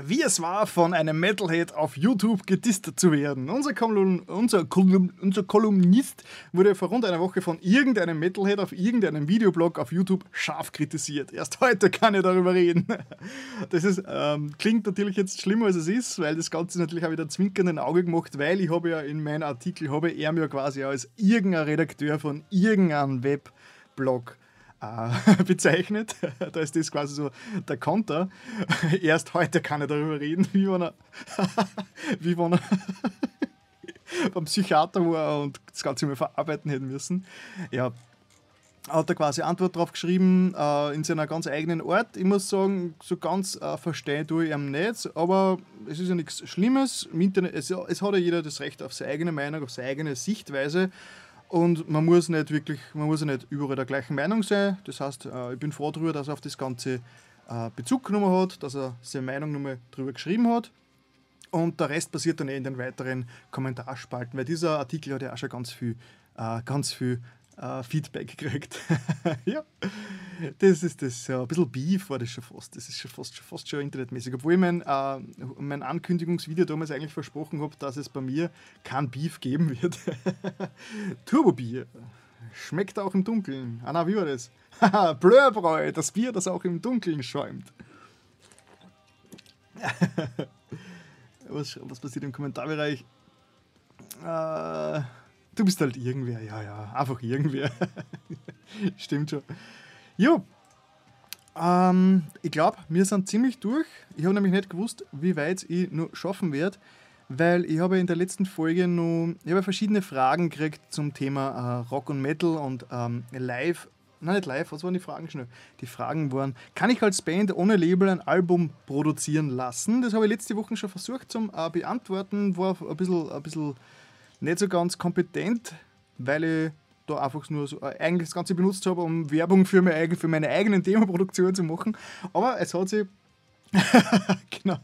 wie es war, von einem Metalhead auf YouTube gedistet zu werden. Unser, Kolum unser, Kolum unser Kolumnist wurde vor rund einer Woche von irgendeinem Metalhead auf irgendeinem Videoblog auf YouTube scharf kritisiert. Erst heute kann er darüber reden. Das ist, ähm, klingt natürlich jetzt schlimmer, als es ist, weil das Ganze natürlich auch wieder zwinkernden Auge gemacht, weil ich habe ja in meinem Artikel, habe er mir quasi als irgendein Redakteur von irgendeinem Webblog äh, bezeichnet. da ist das quasi so der Konter. Erst heute kann er darüber reden, wie wenn er, wie er beim Psychiater war und das Ganze mal verarbeiten hätte müssen. Ja, hat er quasi Antwort darauf geschrieben, äh, in seiner ganz eigenen Art. Ich muss sagen, so ganz äh, verstehen tue ich ihm nicht, aber es ist ja nichts Schlimmes. Es hat ja jeder das Recht auf seine eigene Meinung, auf seine eigene Sichtweise. Und man muss nicht wirklich, man muss nicht überall der gleichen Meinung sein. Das heißt, äh, ich bin froh darüber, dass er auf das Ganze äh, Bezug genommen hat, dass er seine Meinung nochmal drüber geschrieben hat. Und der Rest passiert dann eh in den weiteren Kommentarspalten, weil dieser Artikel hat ja auch schon ganz viel, äh, ganz viel äh, Feedback gekriegt. ja, das ist das. Ja, ein bisschen Beef war das schon fast. Das ist schon fast, fast schon internetmäßig. Obwohl ich mein, äh, mein Ankündigungsvideo damals eigentlich versprochen habe, dass es bei mir kein Beef geben wird. Turbo-Bier. Schmeckt auch im Dunkeln. Ah, na, wie war das? Blörbräu, das Bier, das auch im Dunkeln schäumt. was, was passiert im Kommentarbereich? Äh. Du bist halt irgendwer, ja, ja, einfach irgendwer. Stimmt schon. Jo, ähm, ich glaube, wir sind ziemlich durch. Ich habe nämlich nicht gewusst, wie weit ich noch schaffen werde, weil ich habe in der letzten Folge noch ich habe verschiedene Fragen gekriegt zum Thema äh, Rock und Metal und ähm, Live. Nein, nicht live, was waren die Fragen schnell? Die Fragen waren, kann ich als Band ohne Label ein Album produzieren lassen? Das habe ich letzte Woche schon versucht zu äh, beantworten, war ein bisschen, ein bisschen nicht so ganz kompetent, weil ich da einfach nur so, äh, eigentlich das Ganze benutzt habe, um Werbung für, meine, für meine eigenen Themaproduktion zu machen. Aber es hat sich. genau.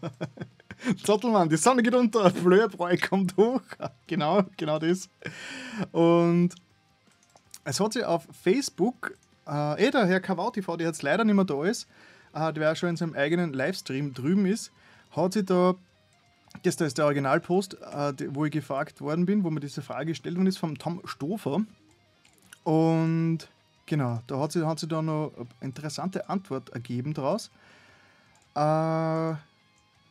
Zottelmann, die Sonne geht unter, Flöherbräu kommt hoch. genau, genau das. Und es hat sich auf Facebook, äh, eh der Herr KVTV, der jetzt leider nicht mehr da ist, äh, der auch schon in seinem eigenen Livestream drüben ist, hat sich da das ist der Originalpost, äh, wo ich gefragt worden bin, wo mir diese Frage gestellt worden ist, vom Tom Stofer. Und genau, da hat sich, hat sich da noch eine interessante Antwort ergeben daraus. Äh,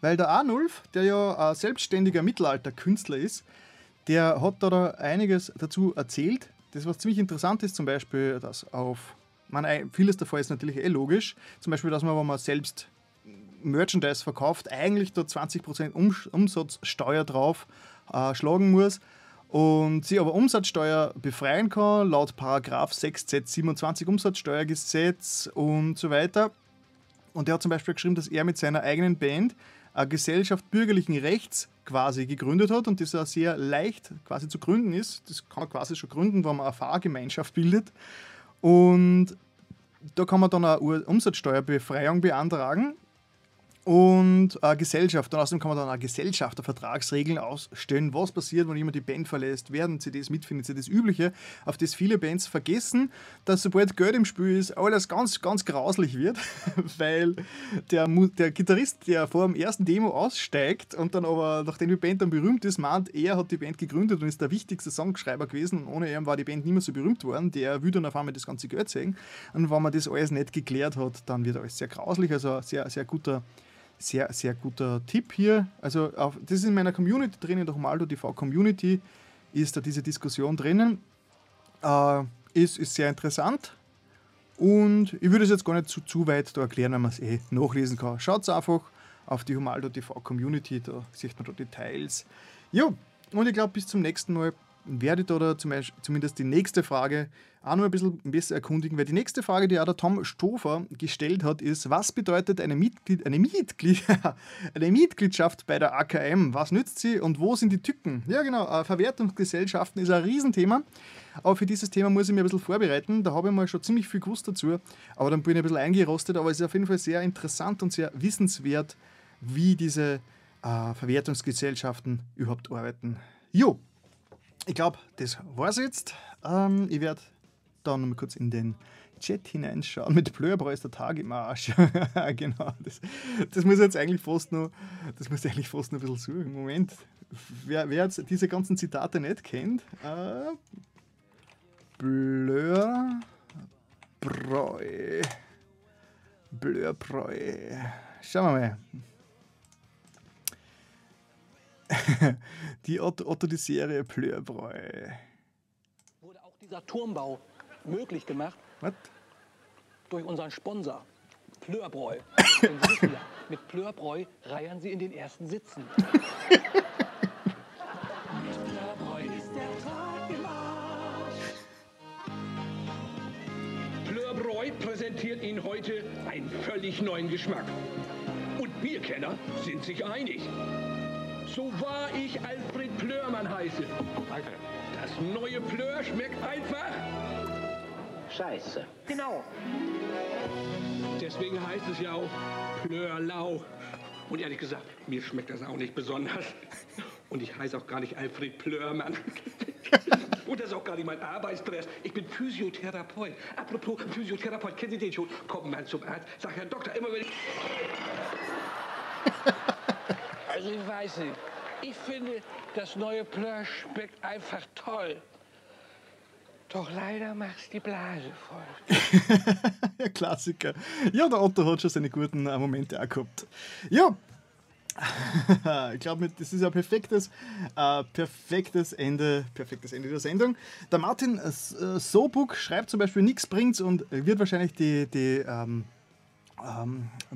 weil der Arnulf, der ja selbstständiger Mittelalterkünstler ist, der hat da einiges dazu erzählt. Das, was ziemlich interessant ist, zum Beispiel, dass auf, man, vieles davon ist natürlich eh logisch, zum Beispiel, dass man, wenn man selbst Merchandise verkauft, eigentlich da 20% Umsatzsteuer drauf äh, schlagen muss und sie aber Umsatzsteuer befreien kann, laut Paragraph 6z 27 Umsatzsteuergesetz und so weiter. Und der hat zum Beispiel geschrieben, dass er mit seiner eigenen Band eine Gesellschaft bürgerlichen Rechts quasi gegründet hat und das auch sehr leicht quasi zu gründen ist. Das kann man quasi schon gründen, wenn man eine Fahrgemeinschaft bildet. Und da kann man dann eine Umsatzsteuerbefreiung beantragen und eine Gesellschaft. Und außerdem kann man dann eine Gesellschaftervertragsregeln ausstellen, was passiert, wenn jemand die Band verlässt, werden CDs mitfindet, das Übliche, auf das viele Bands vergessen, dass sobald Geld im Spiel ist, alles ganz, ganz grauslich wird, weil der, der Gitarrist, der vor dem ersten Demo aussteigt und dann aber, nachdem die Band dann berühmt ist, meint, er hat die Band gegründet und ist der wichtigste Songschreiber gewesen und ohne ihn war die Band mehr so berühmt worden, der will dann auf einmal das ganze Geld sehen. Und wenn man das alles nicht geklärt hat, dann wird alles sehr grauslich, also sehr, sehr guter sehr, sehr guter Tipp hier. Also auf, das ist in meiner Community drin, in der Humaldo TV Community ist da diese Diskussion drinnen. Äh, ist, ist sehr interessant. Und ich würde es jetzt gar nicht zu, zu weit da erklären, wenn man es eh nachlesen kann. Schaut einfach auf die Humaldo TV Community, da sieht man da Details. Ja, und ich glaube, bis zum nächsten Mal werdet oder zum zumindest die nächste Frage auch noch ein bisschen besser erkundigen, weil die nächste Frage, die auch der Tom Stofer gestellt hat, ist, was bedeutet eine, Mitglied, eine, Mitglied, eine Mitgliedschaft bei der AKM? Was nützt sie und wo sind die Tücken? Ja genau, äh, Verwertungsgesellschaften ist ein Riesenthema, aber für dieses Thema muss ich mir ein bisschen vorbereiten, da habe ich mal schon ziemlich viel gewusst dazu, aber dann bin ich ein bisschen eingerostet, aber es ist auf jeden Fall sehr interessant und sehr wissenswert, wie diese äh, Verwertungsgesellschaften überhaupt arbeiten. Jo, ich glaube, das war's jetzt. Ähm, ich werde dann noch mal kurz in den Chat hineinschauen. Mit Blörbräu ist der Tag im Arsch. genau, das, das muss jetzt eigentlich fast noch, das muss eigentlich fast noch ein bisschen suchen. Moment, wer, wer jetzt diese ganzen Zitate nicht kennt, äh, Blörbräu. Blörbräu. Schauen wir mal. Die Otto, Otto die Serie Plörbräu. Wurde auch dieser Turmbau möglich gemacht. Was? Durch unseren Sponsor, Plörbräu. mit Plörbräu reiern sie in den ersten Sitzen. Plörbräu präsentiert Ihnen heute einen völlig neuen Geschmack. Und Bierkenner sind sich einig so wahr ich Alfred Plörmann heiße. Danke. Das neue Plör schmeckt einfach. Scheiße. Genau. Deswegen heißt es ja auch Plörlau. Und ehrlich gesagt, mir schmeckt das auch nicht besonders. Und ich heiße auch gar nicht Alfred Plörmann. Und das ist auch gar nicht mein Arbeitsdress. Ich bin Physiotherapeut. Apropos Physiotherapeut, kennen Sie den schon? Kommt mal zum Arzt. Sag Herr Doktor, immer wenn ich... Also ich weiß nicht. Ich finde, das neue Plör schmeckt einfach toll. Doch leider macht's die Blase voll. Klassiker. Ja, der Otto hat schon seine guten äh, Momente auch gehabt. Ja, ich glaube, das ist ein perfektes, äh, perfektes, Ende, perfektes Ende der Sendung. Der Martin äh, Sobuk schreibt zum Beispiel, nichts bringt's und wird wahrscheinlich die, die ähm,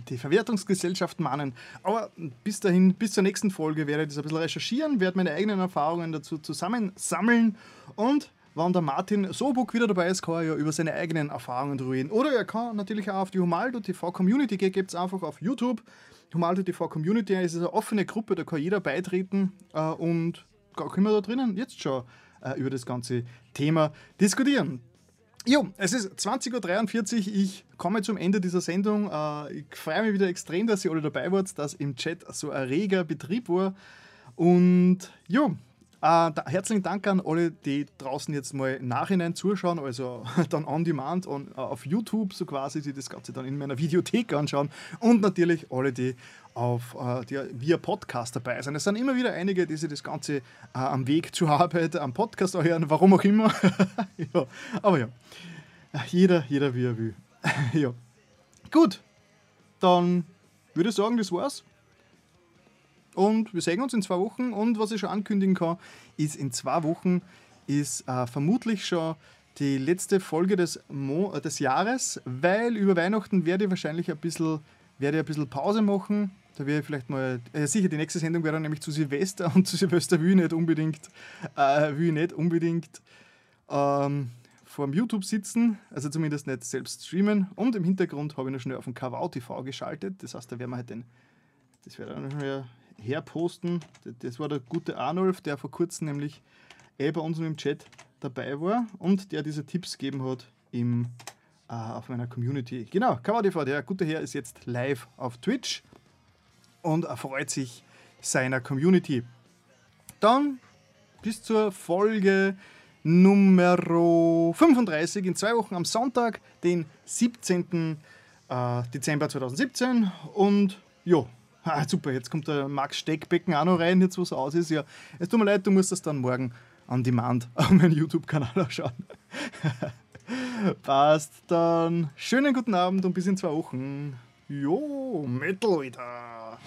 die Verwertungsgesellschaft mahnen. Aber bis dahin, bis zur nächsten Folge werde ich das ein bisschen recherchieren, werde meine eigenen Erfahrungen dazu zusammensammeln und wenn der Martin Sobuk wieder dabei ist, kann er ja über seine eigenen Erfahrungen reden. Oder er kann natürlich auch auf die Humaldo TV Community gehen, gibt es einfach auf YouTube. Humaldo TV Community ist eine offene Gruppe, da kann jeder beitreten äh, und können wir da drinnen jetzt schon äh, über das ganze Thema diskutieren. Jo, es ist 20.43 Uhr. Ich komme zum Ende dieser Sendung. Äh, ich freue mich wieder extrem, dass ihr alle dabei wart, dass im Chat so ein reger Betrieb war. Und jo, äh, herzlichen Dank an alle, die draußen jetzt mal im Nachhinein zuschauen, also dann on demand on, uh, auf YouTube so quasi, die das Ganze dann in meiner Videothek anschauen und natürlich alle, die auf uh, die via Podcast dabei sind. Es sind immer wieder einige, die sich das Ganze uh, am Weg zur Arbeit, am Podcast hören, warum auch immer. ja, aber ja, jeder, jeder wie er will. ja. Gut, dann würde ich sagen, das war's. Und wir sehen uns in zwei Wochen. Und was ich schon ankündigen kann, ist in zwei Wochen ist äh, vermutlich schon die letzte Folge des, Mo äh, des Jahres, weil über Weihnachten werde ich wahrscheinlich ein bisschen, werde ein bisschen Pause machen. Da ich vielleicht mal, äh, sicher die nächste Sendung wäre dann nämlich zu Silvester und zu Silvester will ich nicht unbedingt, äh, will ich nicht unbedingt ähm, vorm YouTube sitzen, also zumindest nicht selbst streamen. Und im Hintergrund habe ich noch schnell auf den TV geschaltet. Das heißt, da werden wir halt den, das werde ich noch schnell herposten. Das war der gute Arnulf, der vor kurzem nämlich eh bei uns im Chat dabei war und der diese Tipps gegeben hat im, äh, auf meiner Community. Genau, TV, der gute Herr ist jetzt live auf Twitch und erfreut sich seiner Community. Dann bis zur Folge Nummer 35 in zwei Wochen am Sonntag, den 17. Äh, Dezember 2017. Und ja, ah, super, jetzt kommt der Max Steckbecken auch noch rein, jetzt wo es aus ist. Ja, es tut mir leid, du musst das dann morgen on demand auf meinem YouTube-Kanal anschauen. Passt dann. Schönen guten Abend und bis in zwei Wochen. Jo, Metal wieder.